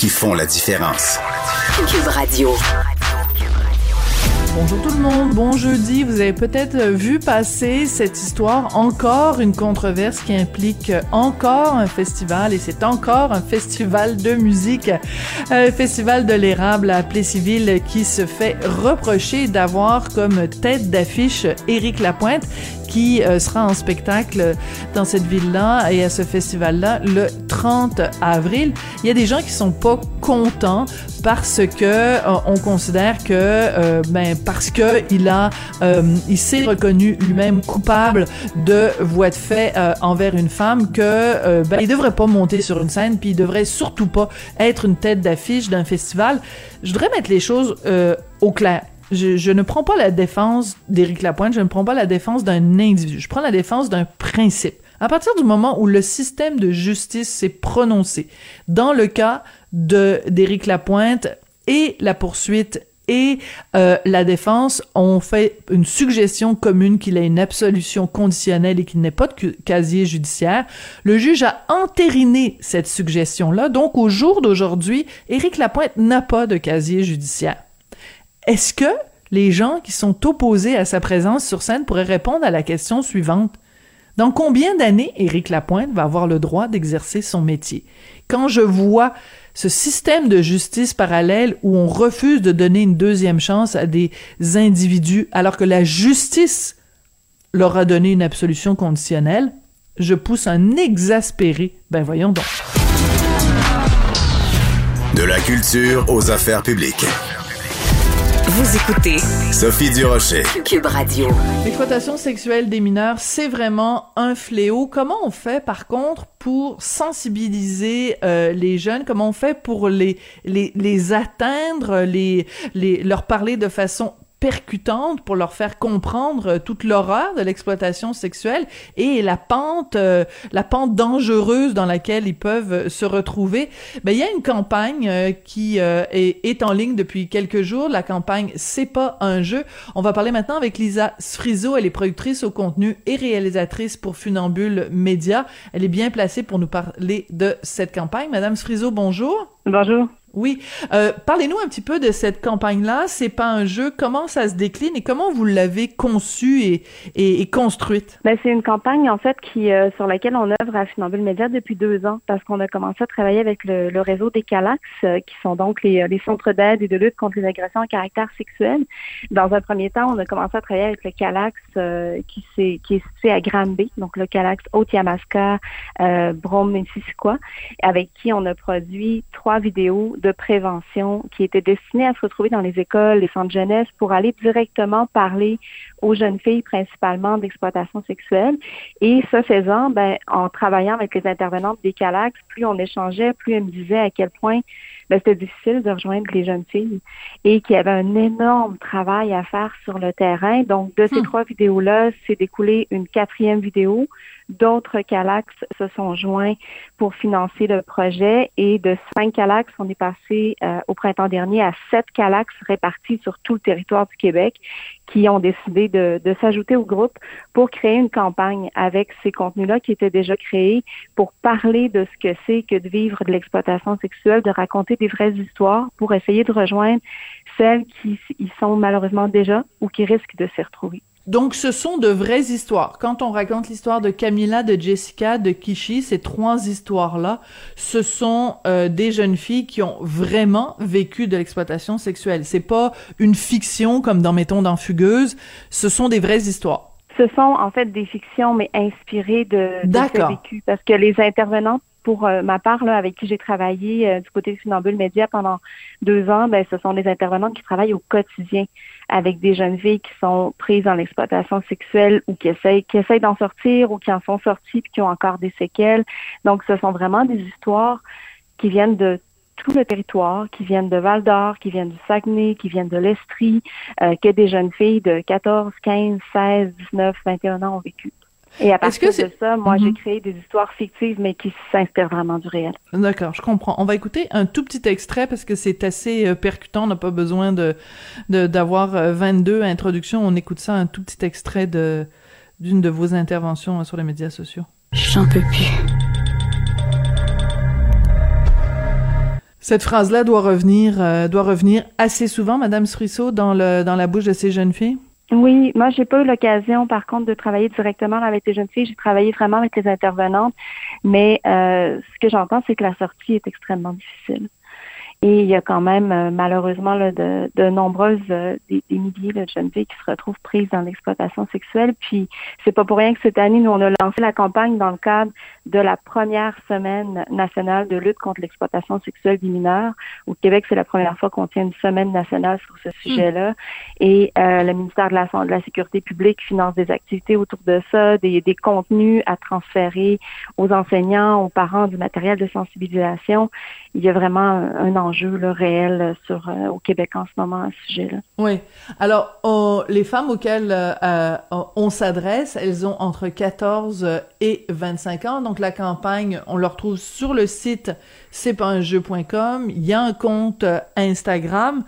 qui font la différence. Cube Radio. Bonjour tout le monde, bon jeudi. Vous avez peut-être vu passer cette histoire, encore une controverse qui implique encore un festival et c'est encore un festival de musique, un festival de l'érable à Plessisville qui se fait reprocher d'avoir comme tête d'affiche Éric Lapointe qui euh, sera en spectacle dans cette ville-là et à ce festival-là le 30 avril. Il y a des gens qui sont pas contents parce que euh, on considère que euh, ben parce que il a il s'est reconnu lui-même coupable de voies de fait envers une femme que ben devrait pas monter sur une scène puis il devrait surtout pas être une tête d'affiche d'un festival. Je voudrais mettre les choses au clair je, ne prends pas la défense d'Éric Lapointe, je ne prends pas la défense d'un individu, je prends la défense d'un principe. À partir du moment où le système de justice s'est prononcé dans le cas d'Éric Lapointe et la poursuite et euh, la défense ont fait une suggestion commune qu'il ait une absolution conditionnelle et qu'il n'ait pas de casier judiciaire. Le juge a entériné cette suggestion-là. Donc, au jour d'aujourd'hui, Éric Lapointe n'a pas de casier judiciaire. Est-ce que les gens qui sont opposés à sa présence sur scène pourraient répondre à la question suivante? Dans combien d'années Éric Lapointe va avoir le droit d'exercer son métier? Quand je vois ce système de justice parallèle où on refuse de donner une deuxième chance à des individus alors que la justice leur a donné une absolution conditionnelle, je pousse un exaspéré. Ben voyons donc. De la culture aux affaires publiques. Vous écoutez Sophie Durocher. Cube Radio. L'exploitation sexuelle des mineurs, c'est vraiment un fléau. Comment on fait, par contre, pour sensibiliser euh, les jeunes? Comment on fait pour les, les, les atteindre, les, les, leur parler de façon percutante pour leur faire comprendre euh, toute l'horreur de l'exploitation sexuelle et la pente euh, la pente dangereuse dans laquelle ils peuvent euh, se retrouver. Ben il y a une campagne qui est, est, en ligne depuis quelques jours. La campagne c'est pas un jeu. On va parler maintenant avec Lisa Sfrizo elle est productrice au contenu et réalisatrice pour Funambule Média. Elle est bien placée pour nous parler de cette campagne. Madame Sfrizo bonjour. Bonjour oui. Euh, Parlez-nous un petit peu de cette campagne-là. C'est pas un jeu. Comment ça se décline et comment vous l'avez conçue et, construite? Ben, c'est une campagne, en fait, qui euh, sur laquelle on œuvre à Funambule Média depuis deux ans parce qu'on a commencé à travailler avec le, réseau des CALAX, euh, qui sont donc les, les centres d'aide et de lutte contre les agressions à caractère sexuel. Dans un premier temps, on a commencé à travailler avec le CALAX euh, qui, est, qui est situé à Granby, donc le CALAX Haute-Yamaska, euh, Brome, avec qui on a produit trois vidéos de prévention qui était destinée à se retrouver dans les écoles, les centres jeunesse pour aller directement parler aux jeunes filles principalement d'exploitation sexuelle. Et ce faisant, ben, en travaillant avec les intervenantes des CALAX, plus on échangeait, plus elles me disaient à quel point ben, c'était difficile de rejoindre les jeunes filles et qu'il y avait un énorme travail à faire sur le terrain. Donc, de ces hmm. trois vidéos-là, c'est découlé une quatrième vidéo D'autres Calax se sont joints pour financer le projet et de cinq Calax, on est passé euh, au printemps dernier à sept Calax répartis sur tout le territoire du Québec qui ont décidé de, de s'ajouter au groupe pour créer une campagne avec ces contenus-là qui étaient déjà créés pour parler de ce que c'est que de vivre de l'exploitation sexuelle, de raconter des vraies histoires pour essayer de rejoindre celles qui y sont malheureusement déjà ou qui risquent de s'y retrouver. Donc, ce sont de vraies histoires. Quand on raconte l'histoire de Camilla, de Jessica, de Kishi, ces trois histoires-là, ce sont euh, des jeunes filles qui ont vraiment vécu de l'exploitation sexuelle. C'est pas une fiction comme dans Mettons dans Fugueuse. Ce sont des vraies histoires. Ce sont en fait des fictions, mais inspirées de, de faits vécus. Parce que les intervenantes pour euh, ma part, là, avec qui j'ai travaillé euh, du côté de Funambule Média pendant deux ans, ben, ce sont des intervenantes qui travaillent au quotidien avec des jeunes filles qui sont prises dans l'exploitation sexuelle ou qui essayent, qui essayent d'en sortir ou qui en sont sorties puis qui ont encore des séquelles. Donc, ce sont vraiment des histoires qui viennent de tout le territoire, qui viennent de Val d'Or, qui viennent du Saguenay, qui viennent de l'Estrie, euh, que des jeunes filles de 14, 15, 16, 19, 21 ans ont vécu. Et à partir de ça, moi, j'ai mhm. créé des histoires fictives, mais qui s'inspirent vraiment du réel. D'accord, je comprends. On va écouter un tout petit extrait parce que c'est assez euh, percutant. On n'a pas besoin de d'avoir 22 euh, introductions. On écoute ça, un tout petit extrait de d'une de vos interventions euh, sur les médias sociaux. J'en peux plus. Cette phrase-là doit revenir, doit revenir assez souvent, Madame Srisseau, dans le dans la bouche de ces jeunes filles? Oui, moi j'ai pas eu l'occasion par contre de travailler directement avec les jeunes filles. J'ai travaillé vraiment avec les intervenantes, mais euh, ce que j'entends c'est que la sortie est extrêmement difficile. Et il y a quand même euh, malheureusement là, de, de, nombreuses, euh, des, milliers de jeunes filles qui se retrouvent prises dans l'exploitation sexuelle. Puis c'est pas pour rien que cette année, nous, on a lancé la campagne dans le cadre de la première semaine nationale de lutte contre l'exploitation sexuelle des mineurs. Au Québec, c'est la première fois qu'on tient une semaine nationale sur ce sujet-là. Et euh, le ministère de la, de la Sécurité publique finance des activités autour de ça, des, des contenus à transférer aux enseignants, aux parents, du matériel de sensibilisation. Il y a vraiment un enjeu enjeu réel sur, euh, au Québec en ce moment à ce sujet-là. Oui. Alors, les femmes auxquelles euh, euh, on s'adresse, elles ont entre 14 et 25 ans. Donc, la campagne, on le retrouve sur le site c'est pas un jeu.com. Il y a un compte Instagram.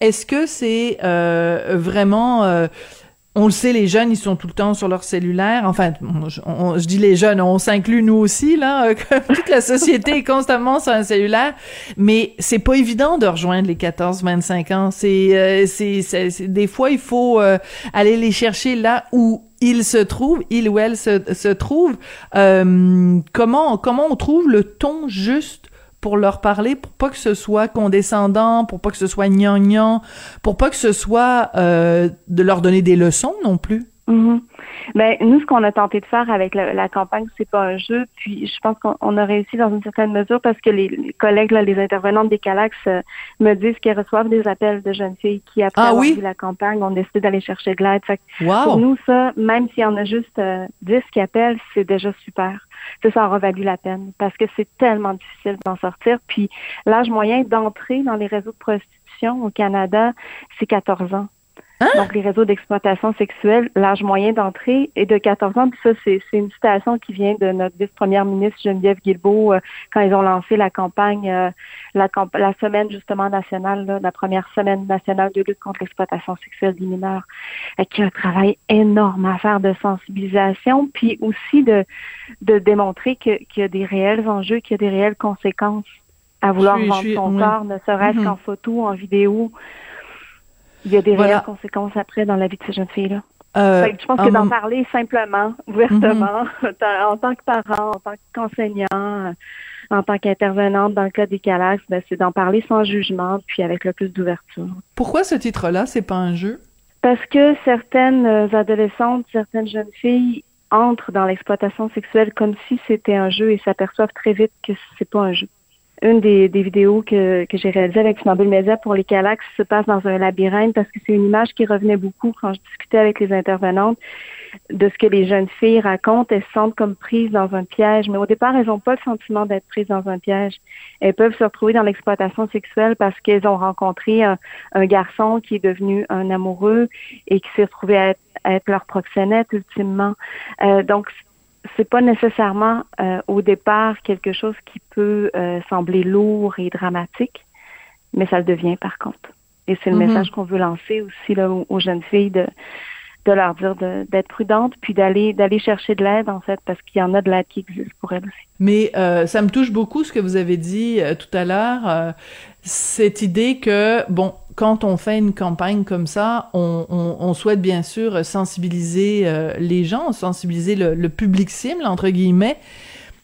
Est-ce que c'est vraiment on le sait, les jeunes, ils sont tout le temps sur leur cellulaire. Enfin, je, dis les jeunes, on s'inclut nous aussi, là. toute la société est constamment sur un cellulaire. Mais c'est pas évident de rejoindre les 14-25 ans. Euh, c'est, c'est, des fois, il faut euh, aller les chercher là où ils se trouvent, il ou elle se, se trouve. Euh, comment, comment on trouve le ton juste pour leur parler, pour pas que ce soit condescendant, pour pas que ce soit gnangnan, pour pas que ce soit euh, de leur donner des leçons non plus. Mm-hmm. Ben, nous, ce qu'on a tenté de faire avec la, campagne, c'est pas un jeu. Puis, je pense qu'on a réussi dans une certaine mesure parce que les, collègues, là, les intervenantes des Calax euh, me disent qu'ils reçoivent des appels de jeunes filles qui, après ah, avoir vu la campagne, ont décidé d'aller chercher de l'aide. Pour nous, ça, même s'il y en a juste euh, 10 qui appellent, c'est déjà super. Ça, ça aura valu la peine parce que c'est tellement difficile d'en sortir. Puis, l'âge moyen d'entrer dans les réseaux de prostitution au Canada, c'est 14 ans. Hein? Donc, les réseaux d'exploitation sexuelle, l'âge moyen d'entrée est de 14 ans. Puis ça, c'est une citation qui vient de notre vice-première ministre Geneviève Guilbeault euh, quand ils ont lancé la campagne, euh, la, la, semaine justement nationale, la première semaine nationale de lutte contre l'exploitation sexuelle des mineurs, qui a un travail énorme à faire de sensibilisation, puis aussi de, de démontrer qu'il y a des réels enjeux, qu'il y a des réelles conséquences à vouloir vendre son corps, ne serait-ce mm-hmm. qu'en photo, en vidéo il y a des réelles conséquences après dans la vie de ces jeunes filles-là. Euh, je pense que d'en parler simplement, ouvertement, mhm. en tant que parent, en tant qu'enseignant, euh, en tant qu'intervenante dans le cas des Calax, ben, c'est d'en parler sans jugement, puis avec le plus d'ouverture. Pourquoi ce titre-là, c'est pas un jeu? Parce que certaines euh, adolescentes, certaines jeunes filles entrent dans l'exploitation sexuelle comme si c'était un jeu et s'aperçoivent très vite que c'est pas un jeu une des, des vidéos que, que j'ai réalisées avec Funambule Media pour les Calax se passe dans un labyrinthe parce que c'est une image qui revenait beaucoup quand je discutais avec les intervenantes de ce que les jeunes filles racontent. Elles se sentent comme prises dans un piège, mais au départ, elles n'ont pas le sentiment d'être prises dans un piège. Elles peuvent se retrouver dans l'exploitation sexuelle parce qu'elles ont rencontré un, garçon qui est devenu un amoureux et qui s'est retrouvé à être, être leur proxénète ultimement. Euh, donc, c'est pas nécessairement euh, au départ quelque chose qui peut euh, sembler lourd et dramatique, mais ça le devient par contre. Et c'est le mm-hmm. message qu'on veut lancer aussi là, aux, jeunes filles de, de leur dire d'être prudentes, puis d'aller d'aller chercher de l'aide en fait, parce qu'il y en a de l'aide qui existe pour elles aussi. Mais euh, ça me touche beaucoup ce que vous avez dit tout à l'heure, cette idée que bon, quand on fait une campagne comme ça, on, souhaite bien sûr sensibiliser euh, les gens, sensibiliser le, public cible entre guillemets,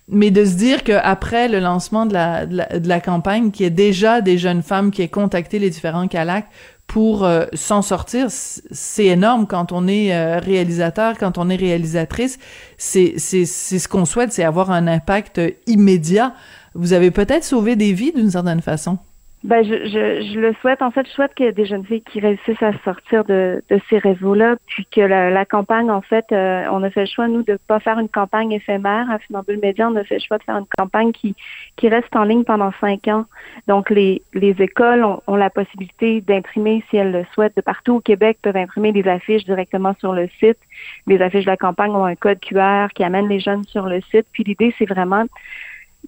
mais de se dire qu'après le lancement de la, de la, campagne, qu'il y ait déjà des jeunes femmes qui aient contacté les différents CALAC pour euh, s'en sortir, c'est énorme quand on est euh, réalisateur, quand on est réalisatrice. C'est ce qu'on souhaite, c'est avoir un impact immédiat. Vous avez peut-être sauvé des vies d'une certaine façon. Ben, je, je, je, le souhaite. En fait, je souhaite qu'il y ait des jeunes filles qui réussissent à sortir de, de ces réseaux-là, puis que la, la, campagne, en fait, euh, on a fait le choix, nous, de pas faire une campagne éphémère. À Finambule Média, on a fait le choix de faire une campagne qui, qui reste en ligne pendant cinq ans. Donc, les, les écoles ont, ont la possibilité d'imprimer, si elles le souhaitent, de partout au Québec, peuvent imprimer des affiches directement sur le site. Les affiches de la campagne ont un code QR qui amène les jeunes sur le site. Puis l'idée, c'est vraiment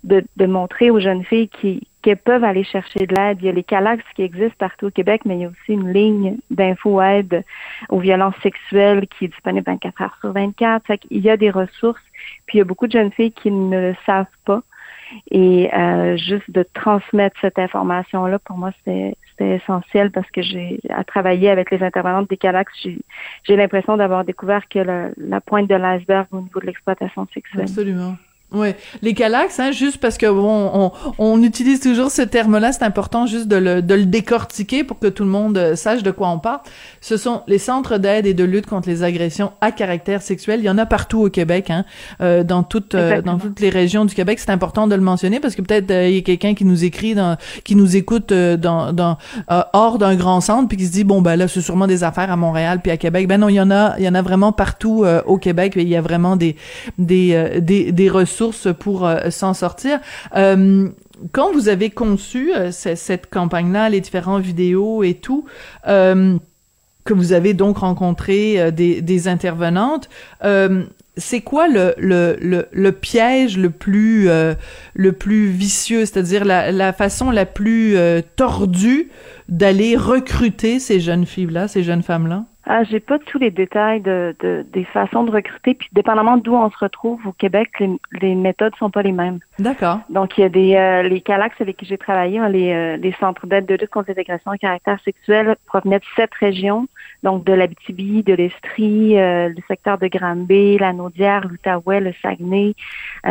de, de montrer aux jeunes filles qui peuvent aller chercher de l'aide. Il y a les CALAX qui existent partout au Québec, mais il y a aussi une ligne d'info-aide aux violences sexuelles qui est disponible 24 heures sur 24. il y a des ressources, puis il y a beaucoup de jeunes filles qui ne le savent pas. Et euh, juste de transmettre cette information-là, pour moi, c'était essentiel parce que j'ai à travailler avec les intervenantes des CALAX, j'ai l'impression d'avoir découvert que la pointe de l'iceberg au niveau de l'exploitation sexuelle. Absolument. Ouais, les calax, hein, juste parce que bon, on, on utilise toujours ce terme-là, c'est important juste de le, de le décortiquer pour que tout le monde euh, sache de quoi on parle. Ce sont les centres d'aide et de lutte contre les agressions à caractère sexuel. Il y en a partout au Québec, hein, euh, dans toutes euh, dans toutes les régions du Québec. C'est important de le mentionner parce que peut-être il y a quelqu'un qui nous écrit, dans, qui nous écoute dans, dans hors d'un grand centre, puis qui se dit bon ben là c'est sûrement des affaires à Montréal puis à Québec. Ben non, il y en a, il y en a vraiment partout au Québec. Il y a vraiment des des des, des ressources sources pour euh, s'en sortir. Euh, quand vous avez conçu euh, cette campagne-là, les différentes vidéos et tout, que vous avez donc rencontré des, intervenantes, c'est quoi le, piège le plus le plus vicieux, c'est-à-dire la façon la plus tordue d'aller recruter ces jeunes filles-là, ces jeunes femmes-là? Ah, j'ai pas tous les détails de, de, des façons de recruter, puis dépendamment d'où on se retrouve au Québec, les, les méthodes sont pas les mêmes. D'accord. Donc il y a des euh, les Calax avec qui j'ai travaillé, hein, les, euh, les centres d'aide de lutte contre les agressions à caractère sexuel provenaient de sept régions, donc de l'Abitibi, de l'Estrie, euh, le secteur de Granby, la Naudière, l'Outaouais, le Saguenay.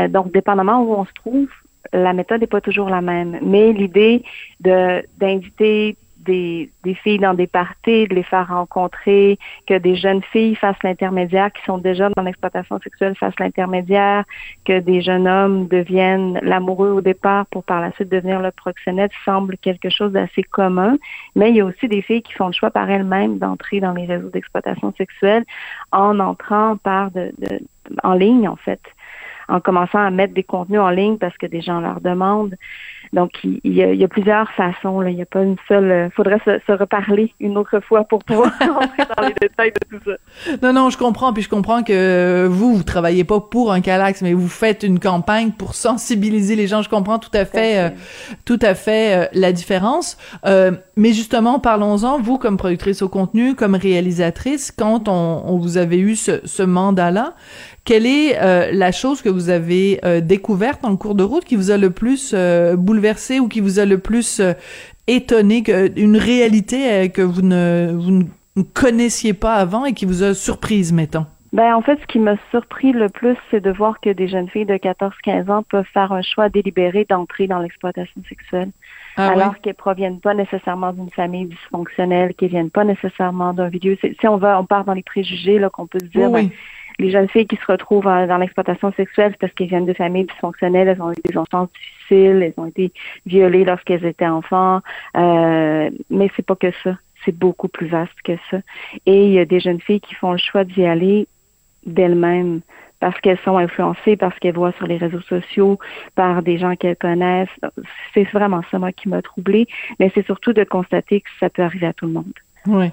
donc dépendamment où on se trouve, la méthode n'est pas toujours la même. Mais l'idée de d'inviter des, filles dans des parties, de les faire rencontrer, que des jeunes filles fassent l'intermédiaire, qui sont déjà dans l'exploitation sexuelle fassent l'intermédiaire, que des jeunes hommes deviennent l'amoureux au départ pour par la suite devenir le proxénète semble quelque chose d'assez commun. Mais il y a aussi des filles qui font le choix par elles-mêmes d'entrer dans les réseaux d'exploitation sexuelle en entrant par de, en ligne, en fait en commençant à mettre des contenus en ligne parce que des gens leur demandent. Donc, il y, a, il y a plusieurs façons. Là. Il n'y a pas une seule. Il euh, faudrait se, se, reparler une autre fois pour pouvoir rentrer dans les détails de tout ça. Non, non, je comprends. Puis je comprends que vous, vous travaillez pas pour un Calax, mais vous faites une campagne pour sensibiliser les gens. Je comprends tout à fait, euh, tout à fait euh, la différence. Euh, mais justement, parlons-en. Vous, comme productrice au contenu, comme réalisatrice, quand on, on vous avait eu ce, ce mandat-là, quelle est euh, la chose que vous avez euh, découverte en cours de route qui vous a le plus euh, bouleversé ou qui vous a le plus étonné, que, une réalité que vous ne, vous ne connaissiez pas avant et qui vous a surprise, mettons? Ben, en fait, ce qui m'a surpris le plus, c'est de voir que des jeunes filles de 14-15 ans peuvent faire un choix délibéré d'entrer dans l'exploitation sexuelle. Ah alors qu'elles proviennent pas nécessairement d'une famille dysfonctionnelle, qu'elles viennent pas nécessairement d'un milieu. Si on va, on part dans les préjugés, là, qu'on peut se dire, ben, les jeunes filles qui se retrouvent dans l'exploitation sexuelle, c'est parce qu'elles viennent de familles dysfonctionnelles, elles ont eu des enfances difficiles, elles ont été violées lorsqu'elles étaient enfants. Euh, mais c'est pas que ça. C'est beaucoup plus vaste que ça. Et il y a des jeunes filles qui font le choix d'y aller d'elles-mêmes parce qu'elles sont influencées, parce qu'elles voient sur les réseaux sociaux, par des gens qu'elles connaissent. C'est vraiment ça, moi, qui m'a troublée. Mais c'est surtout de constater que ça peut arriver à tout le monde. Oui.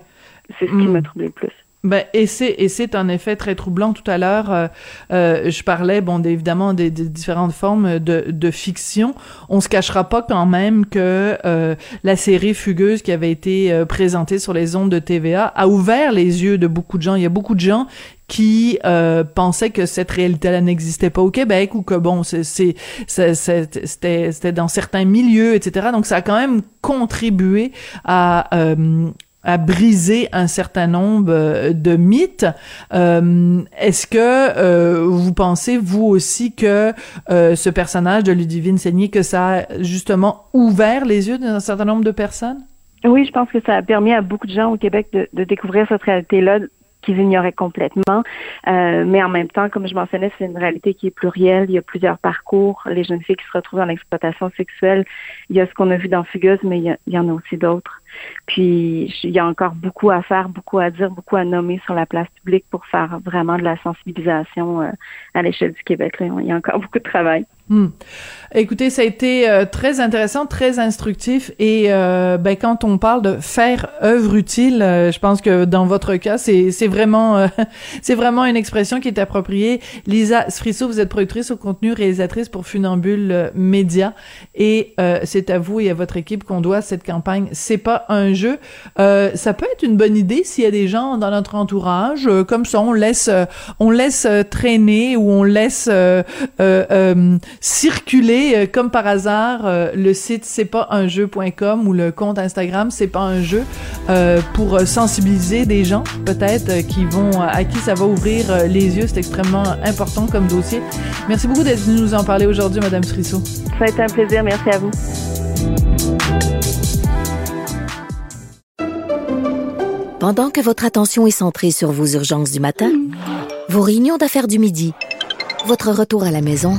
C'est ce qui m'a troublé le plus. Ben, et c'est et c'est en effet très troublant. Tout à l'heure, euh, euh, je parlais, bon, évidemment des, des, différentes formes de, de fiction. On se cachera pas quand même que euh, la série Fugueuse qui avait été euh, présentée sur les ondes de TVA a ouvert les yeux de beaucoup de gens. Il y a beaucoup de gens qui euh, pensaient que cette réalité-là n'existait pas au Québec ou que bon, c'est c'était c'était dans certains milieux, etc. Donc ça a quand même contribué à euh, à briser un certain nombre euh, de mythes. Euh, Est-ce que euh, vous pensez, vous aussi, que euh, ce personnage de Ludivine Seigné, que ça a justement ouvert les yeux d'un certain nombre de personnes? Oui, je pense que ça a permis à beaucoup de gens au Québec de, de découvrir cette réalité-là qu'ils ignoraient complètement. Euh, mais en même temps, comme je mentionnais, c'est une réalité qui est plurielle. Il y a plusieurs parcours. Les jeunes filles qui se retrouvent dans l'exploitation sexuelle, il y a ce qu'on a vu dans Fugueuse, mais il y, en a aussi d'autres. Puis il y a encore beaucoup à faire, beaucoup à dire, beaucoup à nommer sur la place publique pour faire vraiment de la sensibilisation euh, à l'échelle du Québec. Il y a encore beaucoup de travail. Hmm. Écoutez, ça a été euh, très intéressant, très instructif et euh, ben, quand on parle de faire œuvre utile, euh, je pense que dans votre cas, c'est vraiment euh, c'est vraiment une expression qui est appropriée. Lisa Sfrisso, vous êtes productrice au contenu, réalisatrice pour Funambule Média et c'est à vous et à votre équipe qu'on doit cette campagne. C'est pas un jeu. ça peut être une bonne idée s'il y a des gens dans notre entourage comme ça, on laisse on laisse traîner ou on laisse circuler euh, comme par hasard euh, le site c'est pas un jeu.com ou le compte Instagram c'est pas un jeu euh, pour sensibiliser des gens peut-être qui vont à qui ça va ouvrir les yeux. C'est extrêmement important comme dossier. Merci beaucoup d'être venu nous en parler aujourd'hui madame Strisseau ça a été un plaisir. Merci à vous. Pendant que votre attention est centrée sur vos urgences du matin, vos réunions d'affaires du midi, votre retour à la maison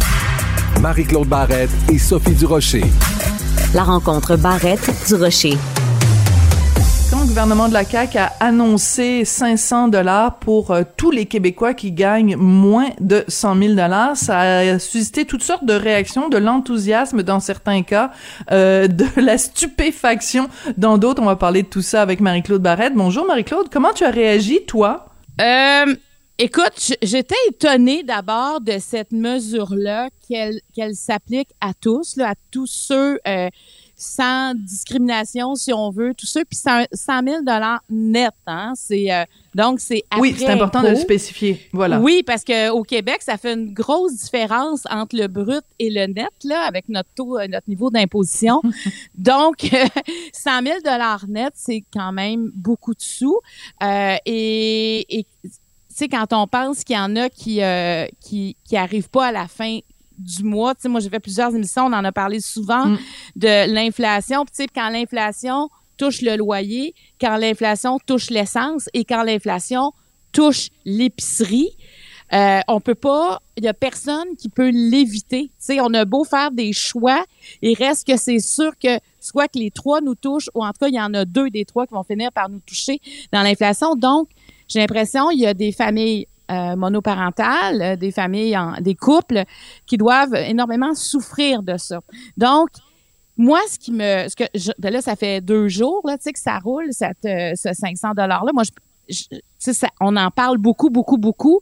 Marie-Claude Barrette et Sophie Durocher. La rencontre Barrette-Durocher. Quand le gouvernement de la CAQ a annoncé 500 dollars pour euh, tous les Québécois qui gagnent moins de 100 000 dollars, ça a suscité toutes sortes de réactions, de l'enthousiasme dans certains cas, euh, de la stupéfaction dans d'autres. On va parler de tout ça avec Marie-Claude Barrette. Bonjour Marie-Claude, comment tu as réagi toi? Euh, Écoute, j'étais étonnée d'abord de cette mesure-là, qu'elle s'applique à tous, là, à tous ceux euh, sans discrimination, si on veut, tous ceux, puis 100 000 dollars net, hein, c'est euh, donc c'est Oui, c'est important de le spécifier, voilà. Oui, parce que au Québec, ça fait une grosse différence entre le brut et le net, là, avec notre taux, euh, notre niveau d'imposition. donc, 100 000 dollars net, c'est quand même beaucoup de sous, euh, et, et sais, quand on pense qu'il y en a qui, euh, qui, qui arrivent pas à la fin du mois, tu sais, moi, j'ai fait plusieurs émissions, on en a parlé souvent mm. de l'inflation. tu sais, quand l'inflation touche le loyer, quand l'inflation touche l'essence et quand l'inflation touche l'épicerie, euh, on peut pas, il y a personne qui peut l'éviter. Tu sais, on a beau faire des choix, il reste que c'est sûr que soit que les trois nous touchent, ou en tout cas, il y en a deux des trois qui vont finir par nous toucher dans l'inflation. Donc, j'ai l'impression il y a des familles euh, monoparentales, euh, des familles, en, des couples qui doivent énormément souffrir de ça. Donc, moi, ce qui me, ce que ben là, ça fait deux jours, là, tu sais, que ça roule, cette, euh, ce 500 dollars là. Moi, je, tu sais, ça- on en parle beaucoup, beaucoup, beaucoup.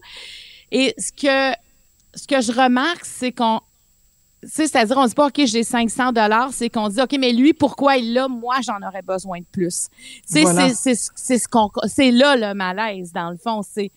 Et ce que, ce que je remarque, c'est qu'on, c'est-à-dire, on dit pas, OK, j'ai 500 dollars, c'est qu'on dit, OK, mais lui, pourquoi il l'a? Moi, j'en aurais besoin de plus. Voilà. c'est, c'est, c'est ce qu'on, c'est là le malaise, dans le fond. C'est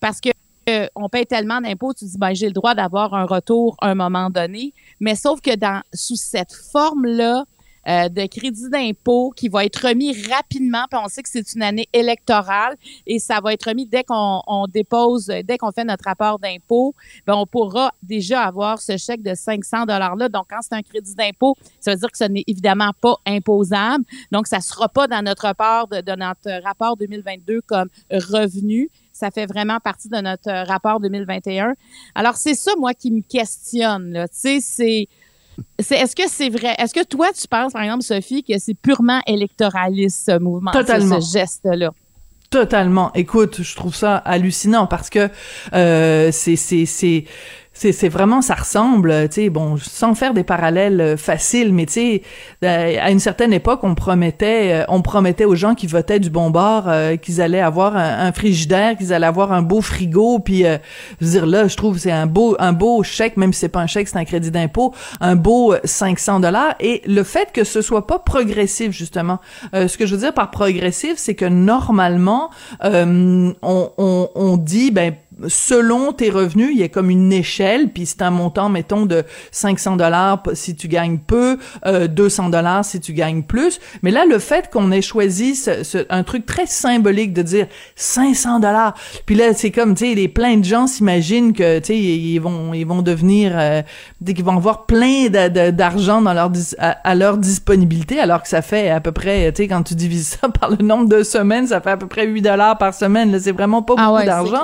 parce que euh, on paye tellement d'impôts, tu dis, ben, j'ai le droit d'avoir un retour à un moment donné. Mais sauf que dans, sous cette forme-là, euh, de crédit d'impôt qui va être remis rapidement, puis on sait que c'est une année électorale et ça va être remis dès qu'on on dépose, dès qu'on fait notre rapport d'impôt, ben on pourra déjà avoir ce chèque de 500 dollars là. Donc quand c'est un crédit d'impôt, ça veut dire que ce n'est évidemment pas imposable. Donc ça sera pas dans notre rapport de, de notre rapport 2022 comme revenu. Ça fait vraiment partie de notre rapport 2021. Alors c'est ça moi qui me questionne. Tu sais c'est c'est, est-ce que c'est vrai? Est-ce que toi, tu penses, par exemple, Sophie, que c'est purement électoraliste, ce mouvement, Totalement. ce, geste-là? Totalement. Écoute, je trouve ça hallucinant parce que euh, c'est c'est c'est c'est vraiment ça ressemble, tu sais, bon, sans faire des parallèles euh, faciles, mais tu sais, euh, à une certaine époque, on promettait, euh, on promettait aux gens qui votaient du bon bord euh, qu'ils allaient avoir un, un frigidaire, qu'ils allaient avoir un beau frigo, puis euh, je veux dire là, je trouve c'est un beau un beau chèque, même si c'est pas un chèque, c'est un crédit d'impôt, un beau euh, 500 dollars. Et le fait que ce soit pas progressif justement, euh, ce que je veux dire par progressif, c'est que normalement, euh, on, on, on dit ben selon tes revenus, il y a comme une échelle, puis c'est un montant, mettons, de 500 dollars si tu gagnes peu, euh, 200 dollars si tu gagnes plus. Mais là, le fait qu'on ait choisi ce, ce- un truc très symbolique de dire 500 dollars, puis là, c'est comme, tu sais, les plein de gens s'imaginent que, tu sais, ils vont, ils vont devenir, euh, dès qu'ils vont avoir plein d'argent dans leur dis- à, à leur disponibilité, alors que ça fait à peu près, tu sais, quand tu divises ça par le nombre de semaines, ça fait à peu près 8 dollars par semaine. Là, c'est vraiment pas beaucoup Ah ouais, c'est d'argent.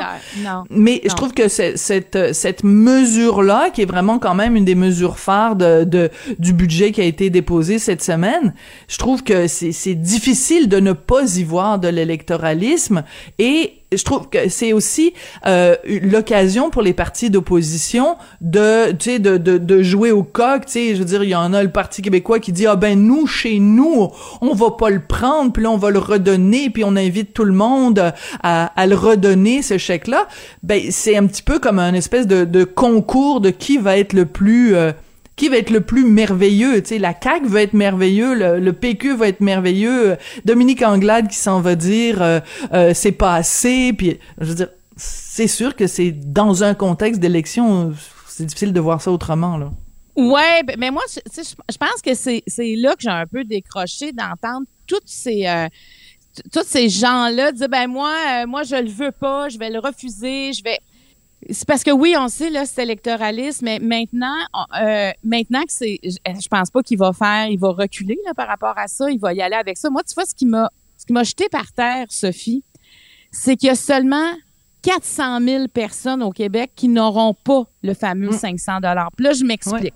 Non. Mais Non. je trouve que cette euh, cette mesure là, qui est vraiment quand même une des mesures phares de, de du budget qui a été déposé cette semaine, je trouve que c'est c'est difficile de ne pas y voir de l'électoralisme et je trouve que c'est aussi euh, l'occasion pour les partis d'opposition de tu sais de, de de jouer au coq tu sais. Je veux dire il y en a le parti québécois qui dit ah ben nous chez nous on va pas le prendre puis là on va le redonner puis on invite tout le monde à, à le redonner ce chèque là ben c'est un petit peu comme un espèce de, de concours de qui va être le plus euh, qui va être le plus merveilleux, tu sais, la CAQ va être merveilleux, le, le PQ va être merveilleux, Dominique Anglade qui s'en va dire euh, euh, c'est pas assez, puis je veux dire, c'est sûr que c'est dans un contexte d'élection, c'est difficile de voir ça autrement, là. Ouais, ben, mais moi, je- je pense que c'est là que j'ai un peu décroché d'entendre toutes ces euh, tous ces gens-là dire ben moi moi je le veux pas, je vais le refuser, je vais c'est parce que oui, on sait là c'est électoraliste, mais maintenant euh, maintenant que c'est je, je pense pas qu'il va faire, il va reculer là par rapport à ça, il va y aller avec ça. Moi, tu vois ce qui m'a ce qui m'a jeté par terre, Sophie, c'est qu'il y a seulement 400 000 personnes au Québec qui n'auront pas le fameux 500 dollars. Puis là, je m'explique.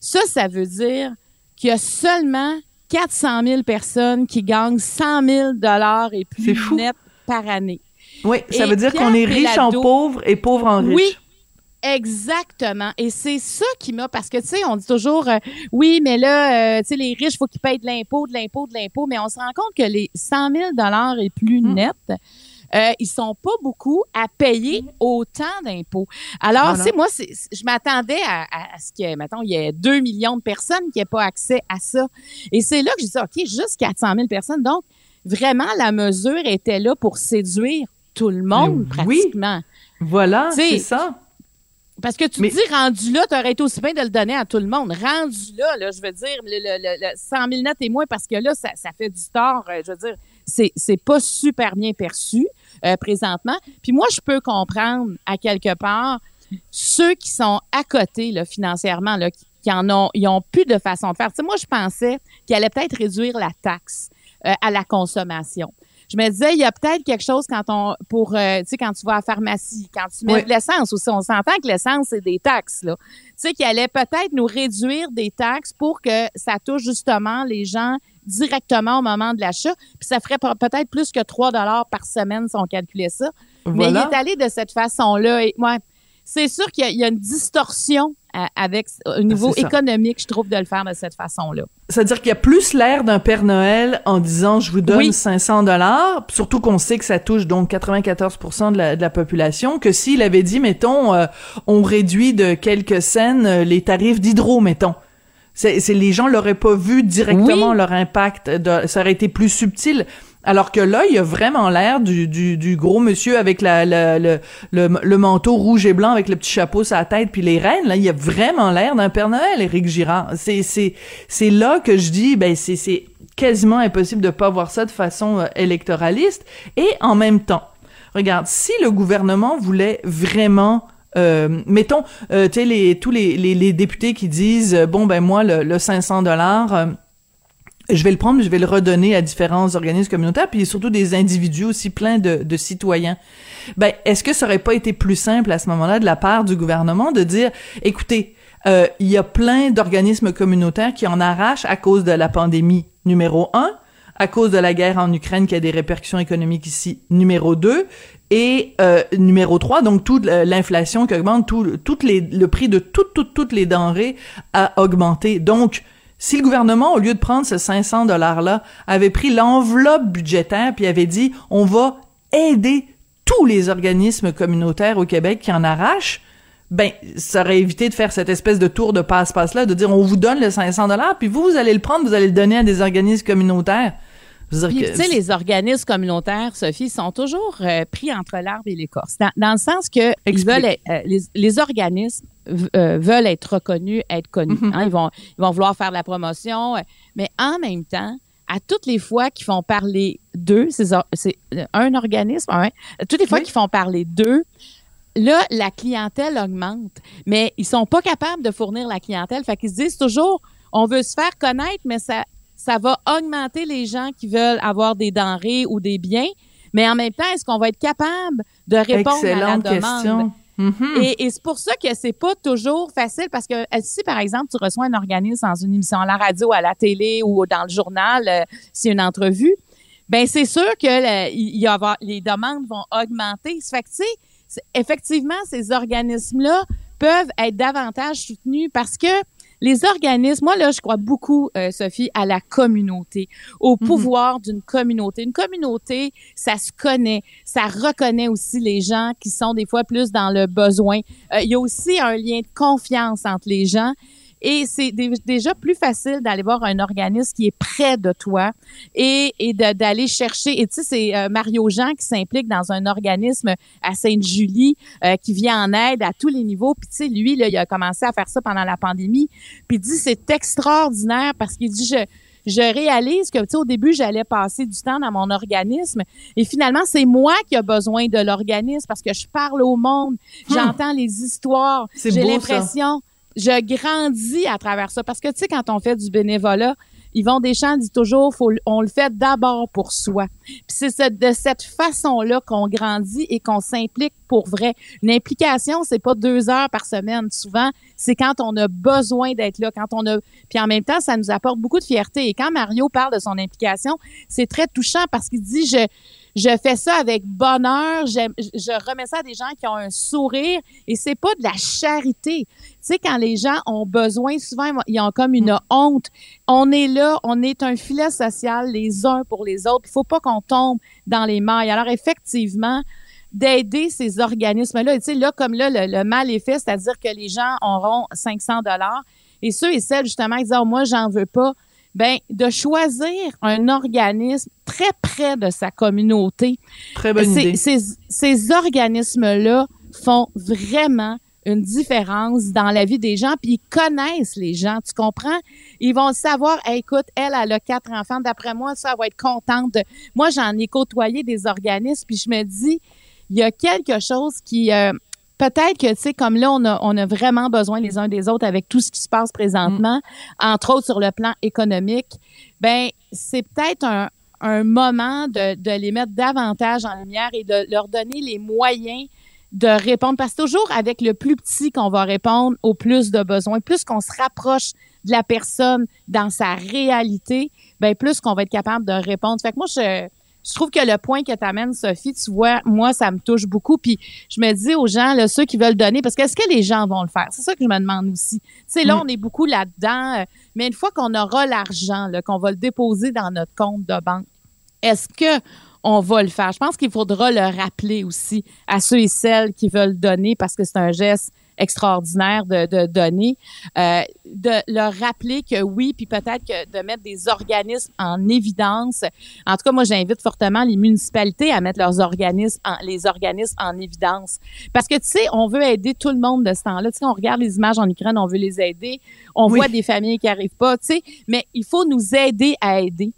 Ça, ça veut dire qu'il y a seulement 400 000 personnes qui gagnent 100 000 dollars et plus net par année. Oui, ça Et veut dire qu'on est riche en pauvre et pauvre en riche. Oui, exactement. Et c'est ça qui m'a, parce que tu sais, on dit toujours, euh, oui, mais là, euh, tu sais, les riches, faut qu'ils payent de l'impôt, de l'impôt, de l'impôt, mais on se rend compte que les 100 000 dollars et plus Mm. net, euh, ils sont pas beaucoup à payer autant d'impôts. Alors, Voilà. tu sais, moi, je m'attendais à, à- à ce que, mettons, il y ait 2 millions de personnes qui n'aient pas accès à ça. Et c'est là que je dis, OK, juste 400 000 personnes. Donc, vraiment, la mesure était là pour séduire tout le monde, Mais oui. pratiquement. Voilà, c'est ça. Parce que tu Mais- dis, rendu là, tu aurais été aussi bien de le donner à tout le monde. Rendu là, là je veux dire, le, le, le- le 100 000 net et moins, parce que là, ça, ça fait du tort. euh, je veux dire, c'est, c'est pas super bien perçu euh, présentement. Puis moi, je peux comprendre à quelque part ceux qui sont à côté là, financièrement, là, qui, qui en ont, ils ont plus de façon de faire. Tu sais, moi, je pensais qu'il allait peut-être réduire la taxe euh, à la consommation. Je me disais, il y a peut-être quelque chose quand on, pour, euh, tu sais, quand tu vas à la pharmacie, quand tu mets Oui. de l'essence aussi, on s'entend que l'essence, c'est des taxes, là. Tu sais, qu'il allait peut-être nous réduire des taxes pour que ça touche justement les gens directement au moment de l'achat. Puis ça ferait pe- peut-être plus que 3 dollars par semaine si on calculait ça. Mais il est allé de cette façon-là. Et, ouais, c'est sûr qu'il y a une distorsion avec au niveau c'est ça. économique, je trouve, de le faire de cette façon-là. C'est-à-dire qu'il y a plus l'air d'un Père Noël en disant je vous donne Oui. 500 dollars, surtout qu'on sait que ça touche donc 94% de la, de la population, que s'il avait dit, mettons, euh, on réduit de quelques scènes euh, les tarifs d'hydro, mettons. C'est- les gens l'auraient pas vu directement Oui. leur impact, de- ça aurait été plus subtil. Alors que là, il y a vraiment l'air du, gros monsieur avec la, le, manteau rouge et blanc avec le petit chapeau sur la tête puis les rênes. Là, il y a vraiment l'air d'un Père Noël, Éric Girard. C'est, là que je dis, ben c'est, quasiment impossible de pas voir ça de façon euh, électoraliste. Et en même temps, regarde, si le gouvernement voulait vraiment euh, mettons, euh, tu sais, les, tous les, les, les députés qui disent, euh, bon, ben moi, le, le 500 dollars, je vais le prendre, je vais le redonner à différents organismes communautaires, puis surtout des individus aussi pleins de, de citoyens. Ben, est-ce que ça aurait pas été plus simple à ce moment-là de la part du gouvernement de dire, écoutez, euh, il y a plein d'organismes communautaires qui en arrachent à cause de la pandémie, numéro un, à cause de la guerre en Ukraine qui a des répercussions économiques ici, numéro 2, et euh, numéro 3, donc toute la- l'inflation qui augmente, tout, toutes les, le prix de toutes, toutes, toutes les denrées a augmenté. Donc, si le gouvernement, au lieu de prendre ce 500 $-là, avait pris l'enveloppe budgétaire puis avait dit, on va aider tous les organismes communautaires au Québec qui en arrachent, ben, ça aurait évité de faire cette espèce de tour de passe-passe-là, de dire, on vous donne le 500 puis vous, vous allez le prendre, vous allez le donner à des organismes communautaires. Puis, que- tu sais, les organismes communautaires, Sophie, sont toujours euh, pris entre l'arbre et l'écorce. Dans, dans le sens que ils veulent euh, les, les organismes euh, veulent être reconnus, être connus. Mhm. hein. ils, vont, ils vont vouloir faire de la promotion, euh, mais en même temps, à toutes les fois qu'ils font parler d'eux, c'est euh, un organisme, ouais, toutes les fois Oui. qu'ils font parler d'eux, là, la clientèle augmente, mais ils sont pas capables de fournir la clientèle. Fait qu'ils se disent toujours, on veut se faire connaître, mais ça, ça va augmenter les gens qui veulent avoir des denrées ou des biens. Mais en même temps, est-ce qu'on va être capable de répondre Excellente à la demande? question. Mhm. Et, c'est pour ça que c'est pas toujours facile parce que euh, si par exemple tu reçois un organisme dans une émission à la radio, à la télé ou dans le journal, euh, c'est une entrevue, ben c'est sûr que y les demandes vont augmenter. Ça fait que effectivement ces organismes là peuvent être davantage soutenus parce que les organismes, moi là, je crois beaucoup, euh, Sophie, à la communauté, au pouvoir d'une communauté. Une communauté, ça se connaît, ça reconnaît aussi les gens qui sont des fois plus dans le besoin. Euh, il y a aussi un lien de confiance entre les gens. Et c'est dé- déjà plus facile d'aller voir un organisme qui est près de toi et, d'aller chercher. Et tu sais, c'est euh, Mario Jean qui s'implique dans un organisme à Sainte-Julie euh, qui vient en aide à tous les niveaux. Puis tu sais, lui, là, il a commencé à faire ça pendant la pandémie. Puis il dit c'est extraordinaire parce qu'il dit je je réalise que, tu sais, au début, j'allais passer du temps dans mon organisme et finalement, c'est moi qui a besoin de l'organisme parce que je parle au monde, j'entends les histoires, j'ai l'impression, je grandis à travers ça parce que, tu sais, quand on fait du bénévolat, Yvon Deschamps dit toujours, faut, on le fait d'abord pour soi. Puis c'est de cette façon-là qu'on grandit et qu'on s'implique pour vrai. Une implication, c'est pas deux heures par semaine. Souvent, c'est quand on a besoin d'être là, quand on a. Puis en même temps, ça nous apporte beaucoup de fierté. Et quand Mario parle de son implication, c'est très touchant parce qu'il dit je je fais ça avec bonheur, je, remets ça à des gens qui ont un sourire et c'est pas de la charité. Tu sais quand les gens ont besoin, souvent ils ont- ils ont comme une honte. On est là, on est un filet social les uns pour les autres. Il faut pas qu'on tombe dans les mailles. Alors effectivement, d'aider ces organismes-là. Et tu sais, là, comme là, le, le mal est fait, c'est-à-dire que les gens auront 500 dollars. Et ceux et celles, justement, qui disent, oh, moi, j'en veux pas, ben, de choisir un organisme très près de sa communauté. Très bonne idée. Ces, ces organismes-là font vraiment une différence dans la vie des gens, puis ils connaissent les gens, tu comprends? Ils vont savoir, Hey, écoute, elle, elle a quatre enfants, d'après moi, ça va être contente. de- Moi, j'en ai côtoyé des organismes, puis je me dis, il y a quelque chose qui... euh, Peut-être que, tu sais, comme là, on a, on a vraiment besoin les uns des autres avec tout ce qui se passe présentement, entre autres sur le plan économique, ben c'est peut-être un, un moment de, de les mettre davantage en lumière et de leur donner les moyens de répondre. Parce que toujours avec le plus petit qu'on va répondre au plus de besoins. Plus qu'on se rapproche de la personne dans sa réalité, ben plus qu'on va être capable de répondre. Fait que moi, je, je trouve que le point que tu amènes, Sophie, tu vois, moi, ça me touche beaucoup. Puis je me dis aux gens, là, ceux qui veulent donner, parce qu'est-ce que les gens vont le faire? C'est ça que je me demande aussi. Tu sais, là, Mm. on est beaucoup là-dedans, euh, mais une fois qu'on aura l'argent, qu'on va le déposer dans notre compte de banque, est-ce que on va le faire? Je pense qu'il faudra le rappeler aussi à ceux et celles qui veulent donner parce que c'est un geste extraordinaire de, de donner, euh, de leur rappeler que oui, puis peut-être que de mettre des organismes en évidence. En tout cas, moi, j'invite fortement les municipalités à mettre leurs organismes, en, les organismes en évidence. Parce que, tu sais, on veut aider tout le monde de ce temps-là. Tu sais, on regarde les images en Ukraine, on veut les aider. On Oui. voit des familles qui arrivent pas, tu sais, mais il faut nous aider à aider.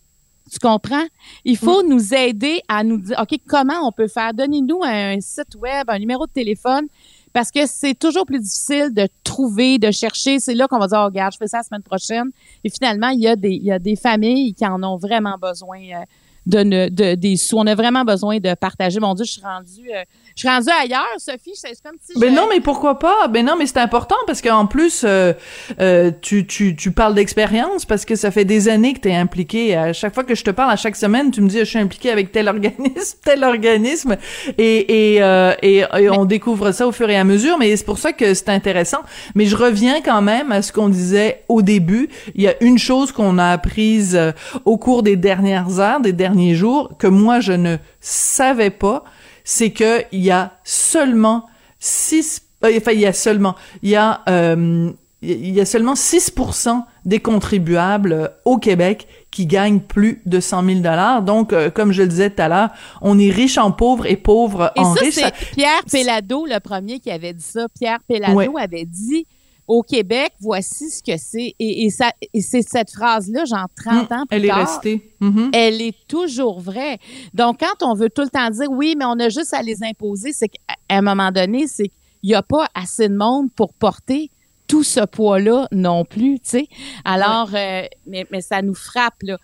Tu comprends? Il faut nous aider à nous dire, OK, comment on peut faire? Donnez-nous un site web, un numéro de téléphone, parce que c'est toujours plus difficile de trouver, de chercher. C'est là qu'on va dire, oh, regarde, je fais ça la semaine prochaine. Et finalement, il y a des, il des familles qui en ont vraiment besoin euh, de, ne- de- des sous. On a vraiment besoin de partager. Mon Dieu, je suis rendue, euh, je suis rendue ailleurs, Sophie. C'est comme si Ben je- non, mais pourquoi pas? Ben non, mais c'est important parce qu'en plus, euh, euh, tu, tu, tu parles d'expérience parce que ça fait des années que tu es impliqué. À chaque fois que je te parle, à chaque semaine, tu me dis, je suis impliqué avec tel organisme, tel organisme, et, et, euh, et, et on découvre ça au fur et à mesure, mais c'est pour ça que c'est intéressant. Mais je reviens quand même à ce qu'on disait au début. Il y a une chose qu'on a apprise euh, au cours des dernières heures, des derniers jours, que moi, je ne savais pas, c'est que il y a seulement six, euh, enfin il y a seulement, il y a, euh, il y a seulement 6% des contribuables euh, au Québec qui gagnent plus de 100 000 dollars. Donc, euh, comme je le disais tout à l'heure, on est riche en pauvres et pauvres Et en ça, riches. c'est Pierre Pellado, le premier, qui avait dit ça. Pierre Pellado Ouais. avait dit au Québec, voici ce que c'est. Et, et, ça, et c'est cette phrase-là, genre 30 Mm, ans plus elle est restée. Mhm. Elle est toujours vraie. Donc, quand on veut tout le temps dire oui, mais on a juste à les imposer, c'est qu'à un moment donné, c'est qu'il n'y a pas assez de monde pour porter tout ce poids-là non plus, tu sais. Alors, euh, mais, mais ça nous frappe, là.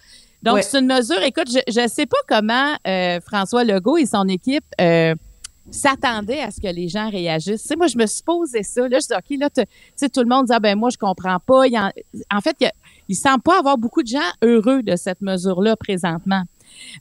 Donc, Ouais. c'est une mesure, écoute, je ne sais pas comment euh, François Legault et son équipe euh, s'attendaient à ce que les gens réagissent. Tu moi, je me suis posé ça. Là, je dis, OK, là, tout le monde dit, ah, ben moi, je comprends pas. En, fait, il il semble pas avoir beaucoup de gens heureux de cette mesure-là présentement.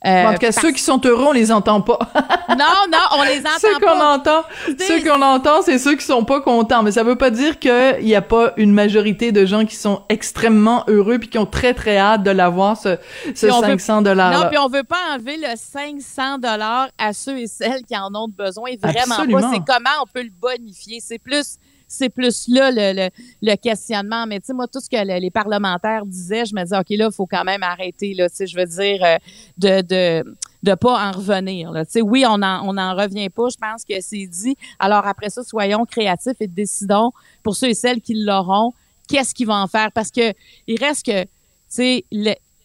Euh, en tout cas, parce- ceux qui sont heureux, on les entend pas. Non, non, on les entend ceux qu'on pas. entend, Des- ceux qu'on entend, c'est ceux qui sont pas contents. Mais ça veut pas dire qu'il y a pas une majorité de gens qui sont extrêmement heureux puis qui ont très très hâte de l'avoir ce, ce Puis on veut- 500 dollars. Non, puis on veut pas enlever le 500 dollars à ceux et celles qui en ont besoin. Vraiment Absolument. pas. C'est comment on peut le bonifier? C'est plus, c'est plus là le, questionnement. Mais tu sais, moi, tout ce que le- les parlementaires disaient, je me disais, OK, là, il faut quand même arrêter. Là, je veux dire, euh, de, de, pas en revenir. Oui, on en, on en revient pas. Je pense que c'est dit. Alors après ça, soyons créatifs et décidons pour ceux et celles qui l'auront, qu'est-ce qu'ils vont en faire? Parce que il reste que, tu sais,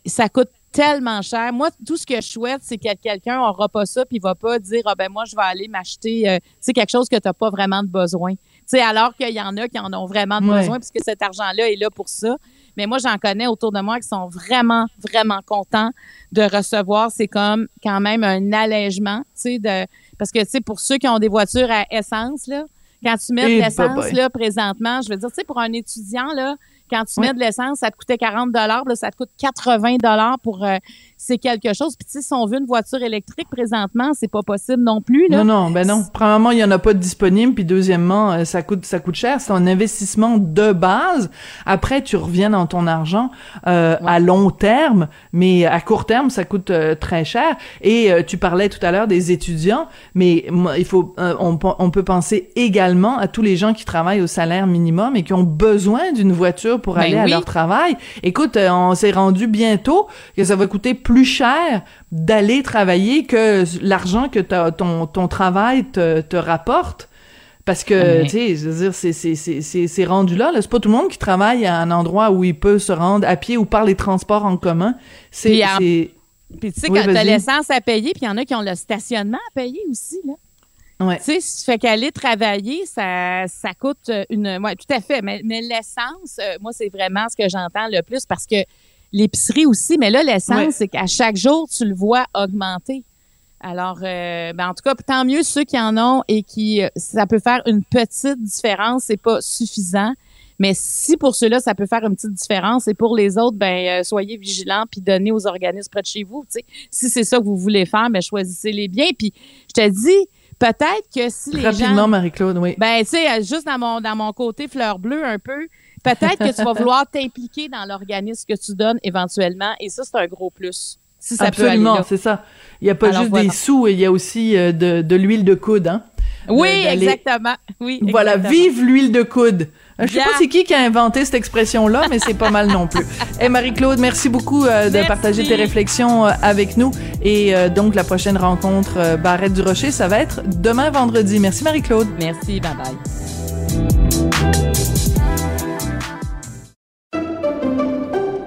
ça coûte tellement cher. Moi, tout ce que je souhaite, c'est que quelqu'un n'aura pas ça puis il va pas dire ah ben moi je vais aller m'acheter euh, tu sais quelque chose que tu n'as pas vraiment de besoin. Alors qu'il y en a qui en ont vraiment Ouais. besoin puisque cet argent-là est là pour ça. Mais moi j'en connais autour de moi qui sont vraiment vraiment contents de recevoir, c'est comme quand même un allègement, tu sais de parce que tu sais pour ceux qui ont des voitures à essence là, quand tu mets Eh, de l'essence boboy. là présentement, je veux dire tu sais pour un étudiant là, quand tu mets de l'essence, ça te coûtait 40 dollars, là ça te coûte 80 dollars pour euh, c'est quelque chose. Puis si on veut une voiture électrique présentement, c'est pas possible non plus là. Non, non, ben non. Premièrement, il y en a pas de disponible, puis deuxièmement, euh, ça coûte, ça coûte cher. C'est un investissement de base. Après, tu reviens dans ton argent euh, à long terme, mais à court terme, ça coûte euh, très cher. Et euh, tu parlais tout à l'heure des étudiants, mais il faut, euh, on, pe- on peut penser également à tous les gens qui travaillent au salaire minimum et qui ont besoin d'une voiture pour Ben aller à leur travail. Écoute, on s'est rendu bientôt que ça va coûter plus cher d'aller travailler que l'argent que ton, ton travail te, te rapporte. Parce que, tu sais, je veux dire, c'est, rendu là, là. C'est pas tout le monde qui travaille à un endroit où il peut se rendre à pied ou par les transports en commun. C'est, Puis tu sais, Oui, quand t'as l'essence à payer, puis il y en a qui ont le stationnement à payer aussi, là. Ouais. Tu sais, ça fait qu'aller travailler, ça, ça coûte une. Ouais, tout à fait. Mais, mais l'essence, euh, moi, c'est vraiment ce que j'entends le plus parce que l'épicerie aussi, mais là, l'essence, Ouais. c'est qu'à chaque jour, tu le vois augmenter. Alors, euh, ben, en tout cas, tant mieux ceux qui en ont et qui, euh, ça peut faire une petite différence, c'est pas suffisant. Mais si pour ceux-là, ça peut faire une petite différence, et pour les autres, ben soyez vigilants puis donnez aux organismes près de chez vous. Si c'est ça que vous voulez faire, ben choisissez-les bien. Puis je te dis, peut-être que si les Rapidement, Marie-Claude, oui. Ben, tu sais, juste dans mon, dans mon côté fleur bleue un peu, peut-être que tu vas vouloir t'impliquer dans l'organisme que tu donnes éventuellement. Et ça, c'est un gros plus. Si ça Absolument, c'est ça. Il n'y a pas juste des sous, il y a aussi euh, de, de l'huile de coude, hein? Oui, exactement. Oui, Voilà, vive l'huile de coude. Je sais pas c'est qui qui a inventé cette expression-là, mais c'est pas mal non plus. Et Marie-Claude, merci beaucoup euh, de partager tes réflexions euh, avec nous. Et donc, la prochaine rencontre Barrette du Rocher, ça va être demain vendredi. Merci Marie-Claude. Merci, bye bye.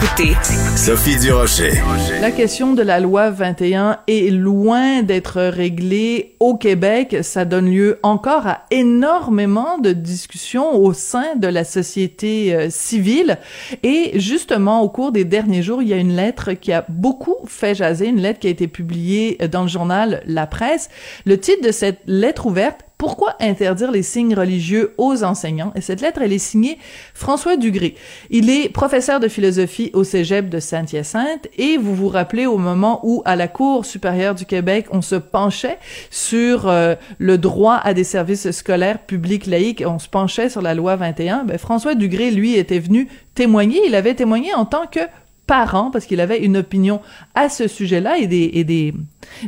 Écoutez Sophie Durocher. La question de la loi 21 est loin d'être réglée au Québec. Ça donne lieu encore à énormément de discussions au sein de la société euh, civile. Et justement, au cours des derniers jours, il y a une lettre qui a beaucoup fait jaser, une lettre qui a été publiée dans le journal La Presse. Le titre de cette lettre ouverte, pourquoi interdire les signes religieux aux enseignants? Et cette lettre, elle est signée François Dugré. Il est professeur de philosophie au Cégep de Saint-Hyacinthe et vous vous rappelez au moment où, à la Cour supérieure du Québec, on se penchait sur euh, le droit à des services scolaires publics laïques, on se penchait sur la loi 21, ben, François Dugré, lui, était venu témoigner. Il avait témoigné en tant que parent parce qu'il avait une opinion à ce sujet-là et des, et des,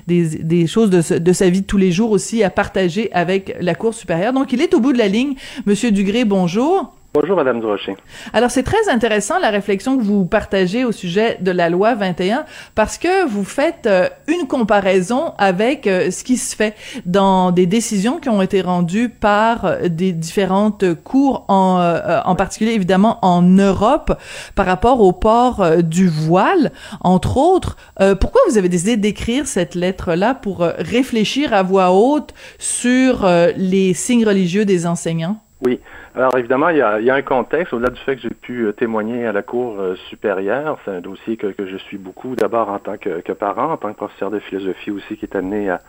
des, des choses de, de, sa vie de tous les jours aussi à partager avec la Cour supérieure. Donc, il est au bout de la ligne. Monsieur Dugré, bonjour. Bonjour, Madame Durocher. Alors, c'est très intéressant la réflexion que vous partagez au sujet de la loi 21 parce que vous faites euh, une comparaison avec euh, ce qui se fait dans des décisions qui ont été rendues par euh, des différentes cours, en, en particulier évidemment en Europe, par rapport au port du voile, entre autres. pourquoi vous avez décidé d'écrire cette lettre-là pour réfléchir à voix haute sur les signes religieux des enseignants? Oui. Alors évidemment, il y, a, il y a un contexte, au-delà du fait que j'ai pu euh, témoigner à la Cour euh, supérieure, c'est un dossier que, que, je suis beaucoup, d'abord en tant que, que, parent, en tant que professeur de philosophie aussi, qui est amené à,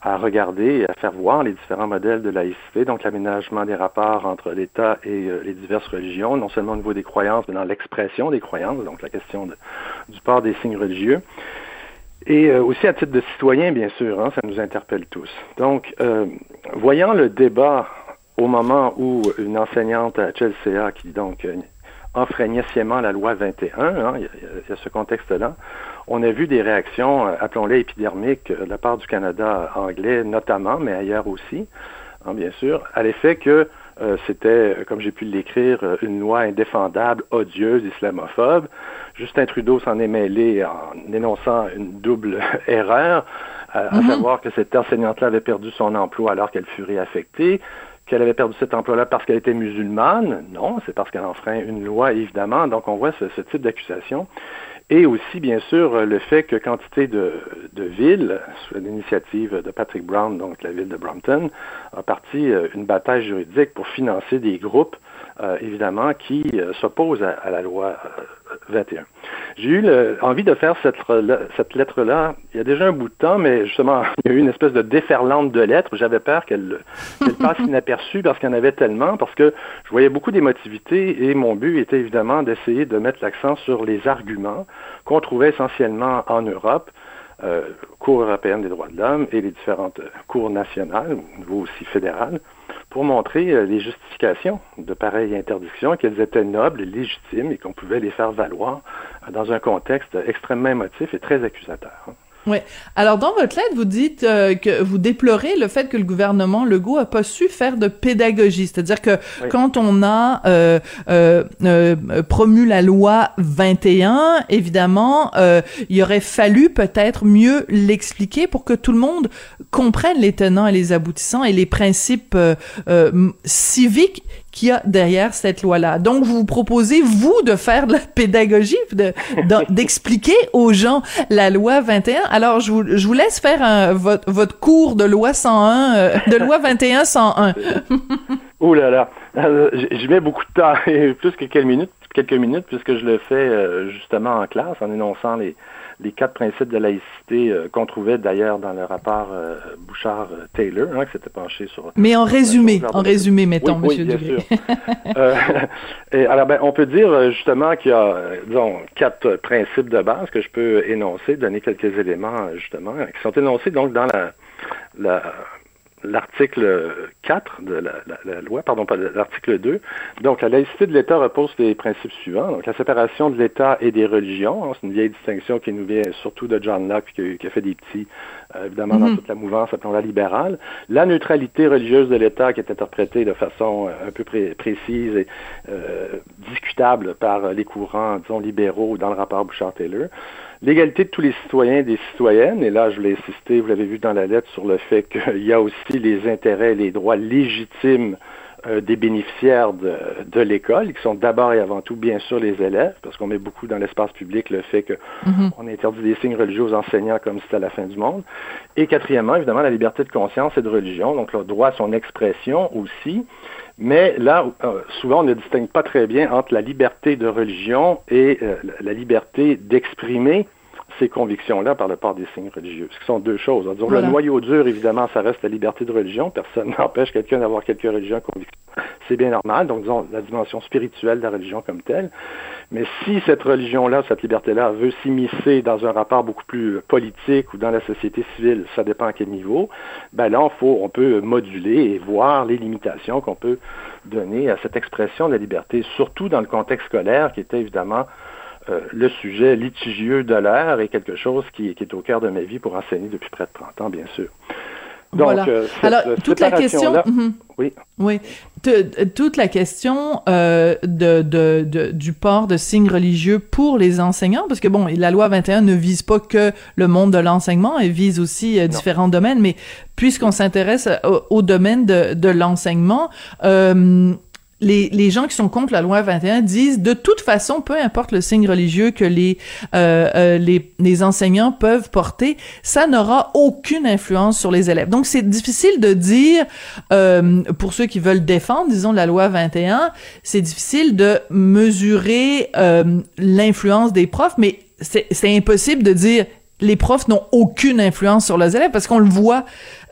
à regarder et à faire voir les différents modèles de laïcité, donc l'aménagement des rapports entre l'État et euh, les diverses religions, non seulement au niveau des croyances, mais dans l'expression des croyances, donc la question de, du port des signes religieux. Et aussi à titre de citoyen, bien sûr, hein, ça nous interpelle tous. Donc, euh, voyant le débat au moment où une enseignante à Chelsea, qui donc enfreignait sciemment la loi 21, hein, il, y a, ce contexte-là, on a vu des réactions, euh, appelons-les épidermiques, euh, de la part du Canada anglais notamment, mais ailleurs aussi, hein, bien sûr, à l'effet que euh, c'était, comme j'ai pu l'écrire, une loi indéfendable, odieuse, islamophobe. Justin Trudeau s'en est mêlé en énonçant une double erreur, à mm-hmm. savoir que cette enseignante-là avait perdu son emploi alors qu'elle fut réaffectée qu'elle avait perdu cet emploi-là parce qu'elle était musulmane. Non, c'est parce qu'elle enfreint une loi, évidemment. Donc, on voit ce, type d'accusation. Et aussi, bien sûr, le fait que quantité de, de villes, sous l'initiative de Patrick Brown, donc la ville de Brompton, a parti euh, une bataille juridique pour financer des groupes, euh, évidemment, qui euh, s'opposent à, la loi 21. J'ai eu le, envie de faire cette, cette lettre-là il y a déjà un bout de temps, mais justement, il y a eu une espèce de déferlante de lettres. J'avais peur qu'elle passe inaperçue parce qu'il y en avait tellement, parce que je voyais beaucoup d'émotivité et mon but était évidemment d'essayer de mettre l'accent sur les arguments qu'on trouvait essentiellement en Europe, euh, Cour européenne des droits de l'homme et les différentes cours nationales, au niveau aussi fédéral, pour montrer euh, les justifications de pareilles interdictions, qu'elles étaient nobles et légitimes et qu'on pouvait les faire valoir dans un contexte extrêmement émotif et très accusateur. Oui. Alors dans votre lettre, vous dites euh, que vous déplorez le fait que le gouvernement Legault a pas su faire de pédagogie, c'est-à-dire que quand on a euh, euh, euh, promu la loi 21, évidemment, euh, il aurait fallu peut-être mieux l'expliquer pour que tout le monde comprenne les tenants et les aboutissants et les principes civiques qu'il y a derrière cette loi-là. Donc, vous vous proposez, vous, de faire de la pédagogie, d'expliquer aux gens la loi 21. Alors, je vous, je vous laisse faire un, votre, votre cours de loi 101, euh, de loi 21 101. Ouh là là, euh, j'y mets beaucoup de temps, plus que quelques minutes, quelques minutes, puisque je le fais euh, justement en classe, en énonçant les, les quatre principes de laïcité euh, qu'on trouvait d'ailleurs dans le rapport euh, Bouchard-Taylor, hein, qui s'était penché sur... Mais en résumé, en résumé, mettons, oui, Monsieur oui, bien sûr. euh, et, alors, ben, on peut dire euh, justement qu'il y a, disons, quatre principes de base que je peux énoncer, donner quelques éléments, justement, qui sont énoncés donc dans la, la l'article 4 de la, la, la, loi, pardon, pas l'article 2. Donc, la laïcité de l'État repose les principes suivants. Donc, la séparation de l'État et des religions. C'est une vieille distinction qui nous vient surtout de John Locke, qui, qui a fait des petits, euh, évidemment, mm -hmm. dans toute la mouvance, appelons-la libérale. La neutralité religieuse de l'État, qui est interprétée de façon euh, un peu pré précise et euh, discutable par les courants, disons, libéraux dans le rapport Bouchard-Taylor. L'égalité de tous les citoyens et des citoyennes, et là je l'ai insisté, vous l'avez vu dans la lettre, sur le fait qu'il y a aussi les intérêts et les droits légitimes euh, des bénéficiaires de, de l'école, qui sont d'abord et avant tout, bien sûr, les élèves, parce qu'on met beaucoup dans l'espace public le fait qu'on mm -hmm. interdit des signes religieux aux enseignants comme si c'était la fin du monde. Et quatrièmement, évidemment, la liberté de conscience et de religion, donc le droit à son expression aussi. Mais là, euh, souvent, on ne distingue pas très bien entre la liberté de religion et euh, la liberté d'exprimer ces convictions-là par le port des signes religieux. Ce qui sont deux choses. Disons, voilà. Le noyau dur, évidemment, ça reste la liberté de religion. Personne n'empêche quelqu'un d'avoir quelques religions convictions. C'est bien normal. Donc, disons, la dimension spirituelle de la religion comme telle. Mais si cette religion-là, cette liberté-là, veut s'immiscer dans un rapport beaucoup plus politique ou dans la société civile, ça dépend à quel niveau, ben là, on, faut, on peut moduler et voir les limitations qu'on peut donner à cette expression de la liberté, surtout dans le contexte scolaire, qui était évidemment euh, le sujet litigieux de l'heure et quelque chose qui, qui, est au cœur de ma vie pour enseigner depuis près de 30 ans, bien sûr. Donc, voilà. euh, cette, Alors, toute la question, mm -hmm. oui, oui, toute la question euh, de, de, de, du port de signes religieux pour les enseignants, parce que bon, la loi 21 ne vise pas que le monde de l'enseignement, elle vise aussi euh, différents domaines, mais puisqu'on s'intéresse au, au, domaine de, de l'enseignement, euh, les, gens qui sont contre la loi 21 disent de toute façon, peu importe le signe religieux que les, euh, euh, les, les, enseignants peuvent porter, ça n'aura aucune influence sur les élèves. Donc, c'est difficile de dire, euh, pour ceux qui veulent défendre, disons, la loi 21, c'est difficile de mesurer euh, l'influence des profs, mais c'est impossible de dire les profs n'ont aucune influence sur les élèves parce qu'on le voit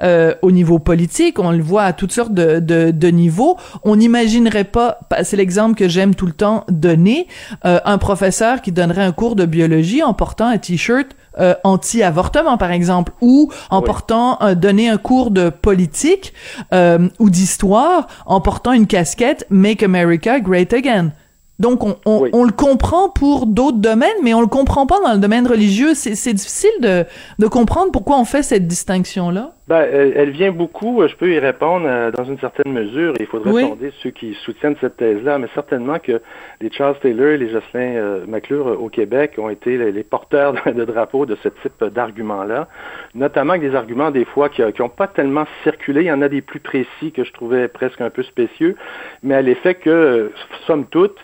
euh, au niveau politique, on le voit à toutes sortes de, de, de niveaux. On n'imaginerait pas, c'est l'exemple que j'aime tout le temps donner, euh, un professeur qui donnerait un cours de biologie en portant un t-shirt euh, anti-avortement, par exemple, ou en oui. portant, euh, donner un cours de politique euh, ou d'histoire en portant une casquette Make America Great Again. Donc, on, on, oui. on, le comprend pour d'autres domaines, mais on le comprend pas dans le domaine religieux. C'est difficile de, de, comprendre pourquoi on fait cette distinction-là. Ben, elle, elle, vient beaucoup, je peux y répondre euh, dans une certaine mesure, et il faudrait oui. sonder ceux qui soutiennent cette thèse-là, mais certainement que les Charles Taylor et les Jocelyn euh, McClure euh, au Québec ont été les, les porteurs de, de, drapeaux de ce type d'arguments-là, notamment avec des arguments des fois qui n'ont pas tellement circulé. Il y en a des plus précis que je trouvais presque un peu spécieux, mais à l'effet que, somme toute,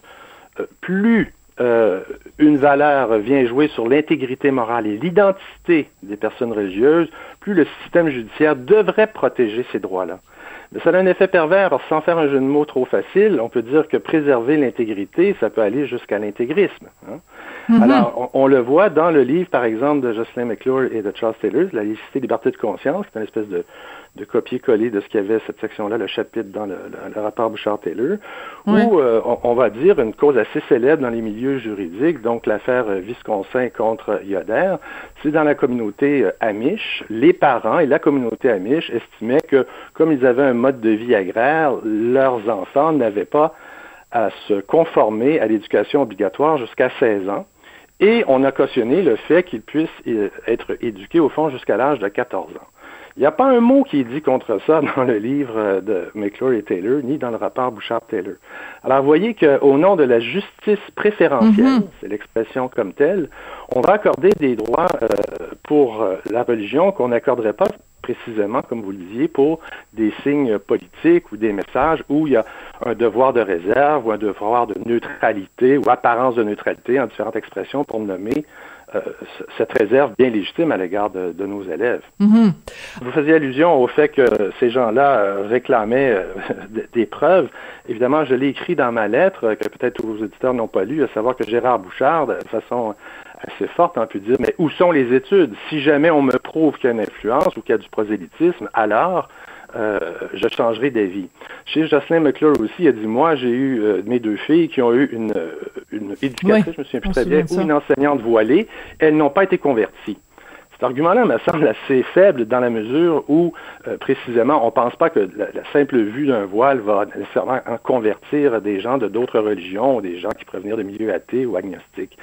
plus euh, une valeur vient jouer sur l'intégrité morale et l'identité des personnes religieuses, plus le système judiciaire devrait protéger ces droits-là. Mais ça a un effet pervers, parce que sans faire un jeu de mots trop facile, on peut dire que préserver l'intégrité, ça peut aller jusqu'à l'intégrisme. Hein? Mhm. Alors, on, on le voit dans le livre, par exemple, de Jocelyn McClure et de Charles Taylor, La laïcité, liberté de conscience, qui est une espèce de, de copier-coller de ce qu'il y avait cette section-là, le chapitre dans le, le- le rapport Bouchard-Taylor, où euh, on, on va dire une cause assez célèbre dans les milieux juridiques, donc l'affaire Visconsin contre Yoder, c'est dans la communauté euh, Amish, les parents et la communauté Amish estimaient que comme ils avaient un mode de vie agraire, leurs enfants n'avaient pas à se conformer à l'éducation obligatoire jusqu'à 16 ans. Et on a cautionné le fait qu'ils puissent euh, être éduqués au fond jusqu'à l'âge de 14 ans. Il n'y a pas un mot qui est dit contre ça dans le livre euh, de McClure et Taylor, ni dans le rapport Bouchard-Taylor. Alors, vous voyez qu'au nom de la justice préférentielle, Mhm. c'est l'expression comme telle, on va accorder des droits euh, pour euh, la religion qu'on n'accorderait pas précisément, comme vous le disiez, pour des signes politiques ou des messages où il y a un devoir de réserve ou un devoir de neutralité ou apparence de neutralité en différentes expressions pour nommer euh, cette réserve bien légitime à l'égard de, de nos élèves. Mhm. Vous faisiez allusion au fait que ces gens-là euh, réclamaient euh, des preuves. Évidemment, je l'ai écrit dans ma lettre, que peut-être vos auditeurs n'ont pas lu, à savoir que Gérard Bouchard, de façon assez forte, on peut dire, mais où sont les études? Si jamais on me prouve qu'il y a une influence ou qu'il y a du prosélytisme, alors euh, je changerai d'avis. Chez Jocelyn McClure aussi, il a dit, moi, j'ai eu euh, mes deux filles qui ont eu une, euh, une éducatrice, Oui, je me souviens plus très bien, ou une enseignante voilée, elles n'ont pas été converties. Cet argument-là me semble assez faible dans la mesure où, euh, précisément, on ne pense pas que la, la simple vue d'un voile va nécessairement en convertir des gens de d'autres religions ou des gens qui venir de milieux athées ou agnostiques.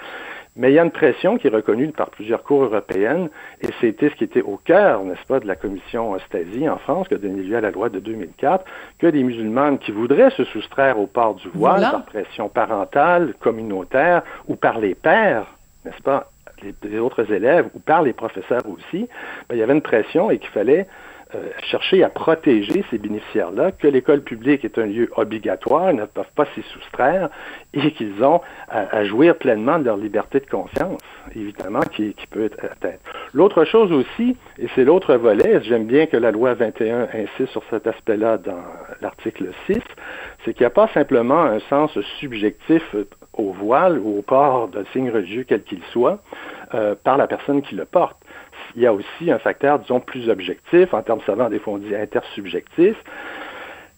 Mais il y a une pression qui est reconnue par plusieurs cours européennes, et c'était ce qui était au cœur, n'est-ce pas, de la commission Stasi en France, qui a donné lieu à la loi de 2004, que des musulmanes qui voudraient se soustraire au port du voile Voilà. par pression parentale, communautaire ou par les pères, n'est-ce pas, les, les autres élèves ou par les professeurs aussi, ben, il y avait une pression et qu'il fallait euh, chercher à protéger ces bénéficiaires-là, que l'école publique est un lieu obligatoire, ils ne peuvent pas s'y soustraire et qu'ils ont à, jouir pleinement de leur liberté de conscience, évidemment, qui, qui peut être atteinte. L'autre chose aussi, et c'est l'autre volet, j'aime bien que la loi 21 insiste sur cet aspect-là dans l'article 6, c'est qu'il n'y a pas simplement un sens subjectif au voile ou au port d'un signe religieux quel qu'il soit euh, par la personne qui le porte. Il y a aussi un facteur, disons, plus objectif, en termes savants, des fois on dit intersubjectif.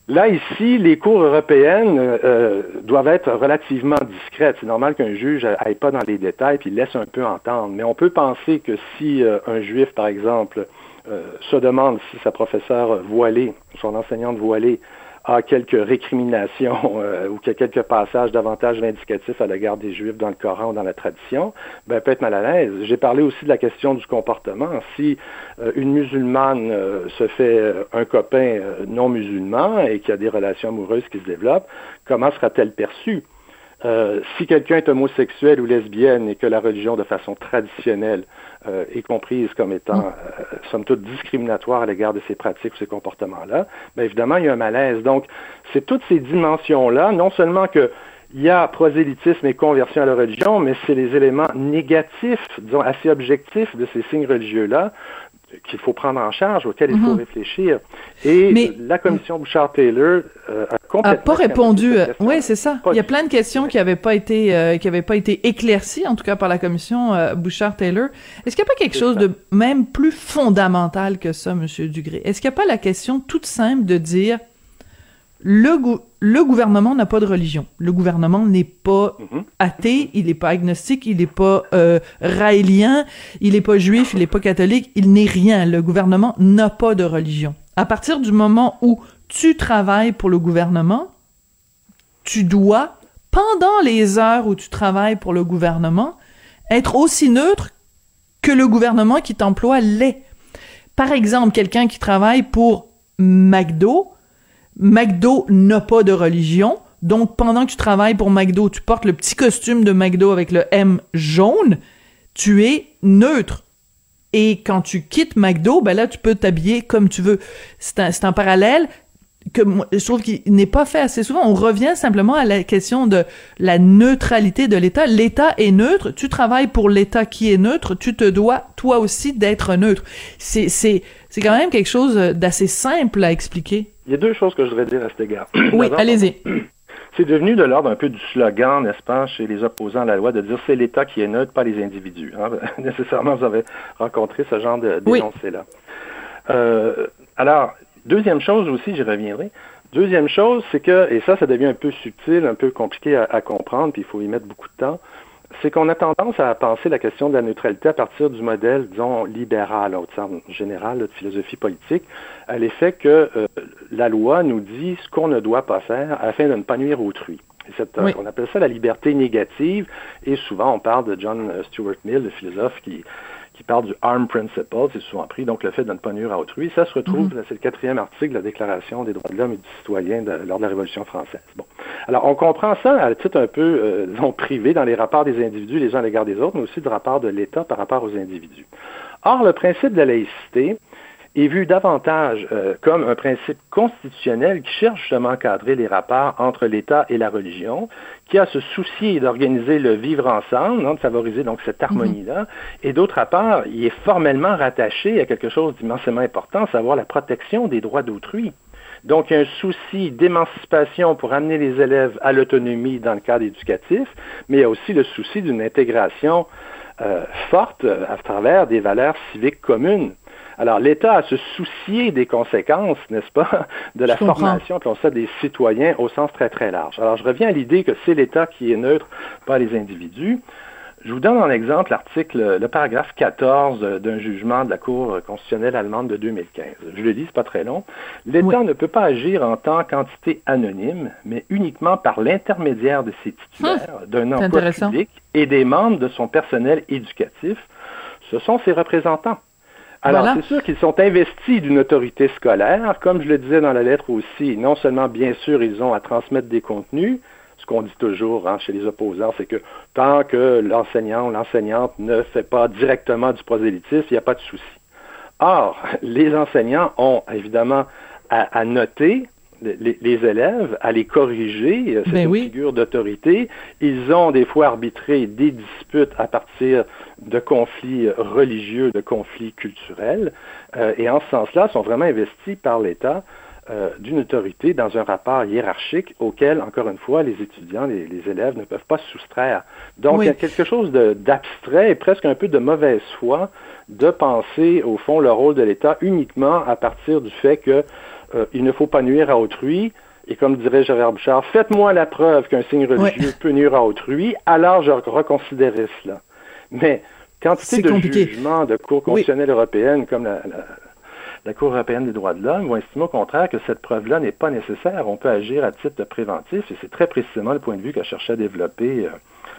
Là, ici, les cours européennes euh, euh, doivent être relativement discrètes. C'est normal qu'un juge n'aille pas dans les détails puis laisse un peu entendre. Mais on peut penser que si euh, un juif, par exemple, se demande si sa professeure voilée, son enseignante voilée, a quelques récriminations euh, ou qu'il y a quelques passages davantage vindicatifs à l'égard des Juifs dans le Coran ou dans la tradition, ben, peut être mal à l'aise. J'ai parlé aussi de la question du comportement. Si euh, une musulmane euh, se fait euh, un copain non musulman et qu'il y a des relations amoureuses qui se développent, comment sera-t-elle perçue? Euh, si quelqu'un est homosexuel ou lesbienne et que la religion de façon traditionnelle euh, est comprise comme étant, euh, somme toute, discriminatoire à l'égard de ces pratiques ou ces comportements-là, bien évidemment, il y a un malaise. Donc, c'est toutes ces dimensions-là, non seulement que il y a prosélytisme et conversion à la religion, mais c'est les éléments négatifs, disons, assez objectifs de ces signes religieux-là qu'il faut prendre en charge, auxquels il faut Mhm. réfléchir. Et Mais- la commission Bouchard-Taylor euh, a a pas répondu. euh, Oui, c'est ça. Pas Il y a plein de questions qui n'avaient pas été euh, qui avaient pas été éclaircies, en tout cas par la commission euh, Bouchard-Taylor. Est-ce qu'il n'y a pas quelque chose de même plus fondamental que ça, Monsieur Dugré? Est-ce qu'il n'y a pas la question toute simple de dire le gou- le gouvernement n'a pas de religion. Le gouvernement n'est pas athée, il n'est pas agnostique, il n'est pas euh, raélien, il n'est pas juif, il n'est pas catholique, il n'est rien. Le gouvernement n'a pas de religion. À partir du moment où tu travailles pour le gouvernement, tu dois, pendant les heures où tu travailles pour le gouvernement, être aussi neutre que le gouvernement qui t'emploie l'est. Par exemple, quelqu'un qui travaille pour McDo, McDo n'a pas de religion, donc pendant que tu travailles pour McDo, tu portes le petit costume de McDo avec le M jaune, tu es neutre. Et quand tu quittes McDo, ben là, tu peux t'habiller comme tu veux. C'est un, un parallèle que je trouve qu'il n'est pas fait assez souvent. On revient simplement à la question de la neutralité de l'État. L'État est neutre. Tu travailles pour l'État qui est neutre. Tu te dois, toi aussi, d'être neutre. C'est, c'est, c'est quand même quelque chose d'assez simple à expliquer. Il y a deux choses que je voudrais dire à cet égard. Oui, allez-y. c'est devenu de l'ordre un peu du slogan, n'est-ce pas, chez les opposants à la loi, de dire c'est l'État qui est neutre, pas les individus. Hein. Nécessairement, vous avez rencontré ce genre de d'énoncé-là. Euh, alors, deuxième chose aussi, j'y reviendrai. Deuxième chose, c'est que, et ça, ça devient un peu subtil, un peu compliqué à, comprendre, puis il faut y mettre beaucoup de temps, c'est qu'on a tendance à penser la question de la neutralité à partir du modèle, disons, libéral, au terme général de philosophie politique, à l'effet que euh, la loi nous dit ce qu'on ne doit pas faire afin de ne pas nuire autrui. Euh, on appelle ça la liberté négative, et souvent on parle de John Stuart Mill, le philosophe qui qui parle du Arm Principle, c'est souvent pris, donc le fait de ne pas nuire à autrui. Ça se retrouve, mhm. c'est le quatrième article de la Déclaration des droits de l'homme et du citoyen lors de la Révolution française. Bon. Alors, on comprend ça à titre un peu, euh, disons, privé dans les rapports des individus les uns à l'égard des autres, mais aussi le rapport de l'État par rapport aux individus. Or, le principe de la laïcité, est vu davantage euh, comme un principe constitutionnel qui cherche justement à encadrer les rapports entre l'État et la religion, qui a ce souci d'organiser le vivre ensemble, hein, de favoriser donc cette mhm. harmonie-là, et d'autre part, il est formellement rattaché à quelque chose d'immensément important, savoir la protection des droits d'autrui. Donc, il y a un souci d'émancipation pour amener les élèves à l'autonomie dans le cadre éducatif, mais il y a aussi le souci d'une intégration euh, forte euh, à travers des valeurs civiques communes. Alors, l'État a se soucier des conséquences, n'est-ce pas, de la formation que l'on fait des citoyens au sens très, très large. Alors, je reviens à l'idée que c'est l'État qui est neutre, pas les individus. Je vous donne en exemple l'article, le paragraphe 14 d'un jugement de la Cour constitutionnelle allemande de 2015. Je le lis, c'est pas très long. L'État ne peut pas agir en tant qu'entité anonyme, mais uniquement par l'intermédiaire de ses titulaires hum, d'un emploi public et des membres de son personnel éducatif. Ce sont ses représentants. Alors, c'est sûr qu'ils sont investis d'une autorité scolaire. Comme je le disais dans la lettre aussi, non seulement, bien sûr, ils ont à transmettre des contenus, ce qu'on dit toujours hein, chez les opposants, c'est que tant que l'enseignant ou l'enseignante ne fait pas directement du prosélytisme, il n'y a pas de souci. Or, les enseignants ont évidemment à noter les, élèves à les corriger. Euh, c'est ben une figure d'autorité. Ils ont des fois arbitré des disputes à partir de conflits religieux, de conflits culturels. Euh, et en ce sens-là, sont vraiment investis par l'État euh, d'une autorité dans un rapport hiérarchique auquel, encore une fois, les étudiants, les, élèves ne peuvent pas se soustraire. Donc, il y a quelque chose d'abstrait et presque un peu de mauvaise foi de penser, au fond, le rôle de l'État uniquement à partir du fait que euh, il ne faut pas nuire à autrui. Et comme dirait Gérard Bouchard, faites-moi la preuve qu'un signe religieux peut nuire à autrui, alors je reconsidérerai cela. Mais quantité de jugements de Cour constitutionnelle européenne comme la, la, Cour européenne des droits de l'homme vont estimer au contraire que cette preuve-là n'est pas nécessaire. On peut agir à titre préventif et c'est très précisément le point de vue qu'a cherché à développer euh,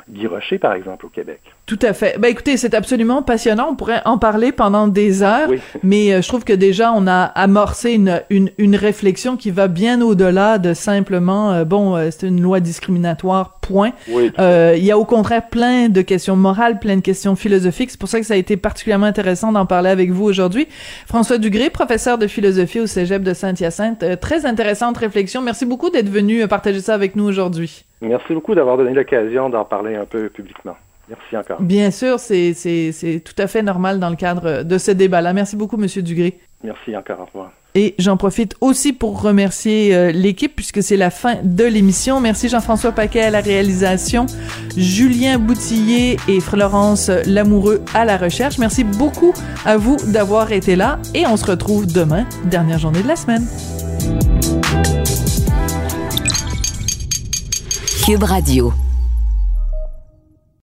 Guy Rocher, par exemple, au Québec. Tout à fait. Ben écoutez, c'est absolument passionnant. On pourrait en parler pendant des heures, mais euh, je trouve que déjà on a amorcé une une, une réflexion qui va bien au-delà de simplement euh, bon, euh, c'est une loi discriminatoire. Point. Il y a au contraire plein de questions morales, plein de questions philosophiques. C'est pour ça que ça a été particulièrement intéressant d'en parler avec vous aujourd'hui. François Dugré, professeur de philosophie au Cégep de Saint-Hyacinthe. très intéressante réflexion. Merci beaucoup d'être venu partager ça avec nous aujourd'hui. Merci beaucoup d'avoir donné l'occasion d'en parler un peu publiquement. Merci encore. Bien sûr, c'est tout à fait normal dans le cadre de ce débat-là. Merci beaucoup, Monsieur Dugré. Merci encore. Au revoir. Et j'en profite aussi pour remercier euh, l'équipe puisque c'est la fin de l'émission. Merci Jean-François Paquet à la réalisation, Julien Boutillier et Florence Lamoureux à la recherche. Merci beaucoup à vous d'avoir été là et on se retrouve demain, dernière journée de la semaine. Cube Radio.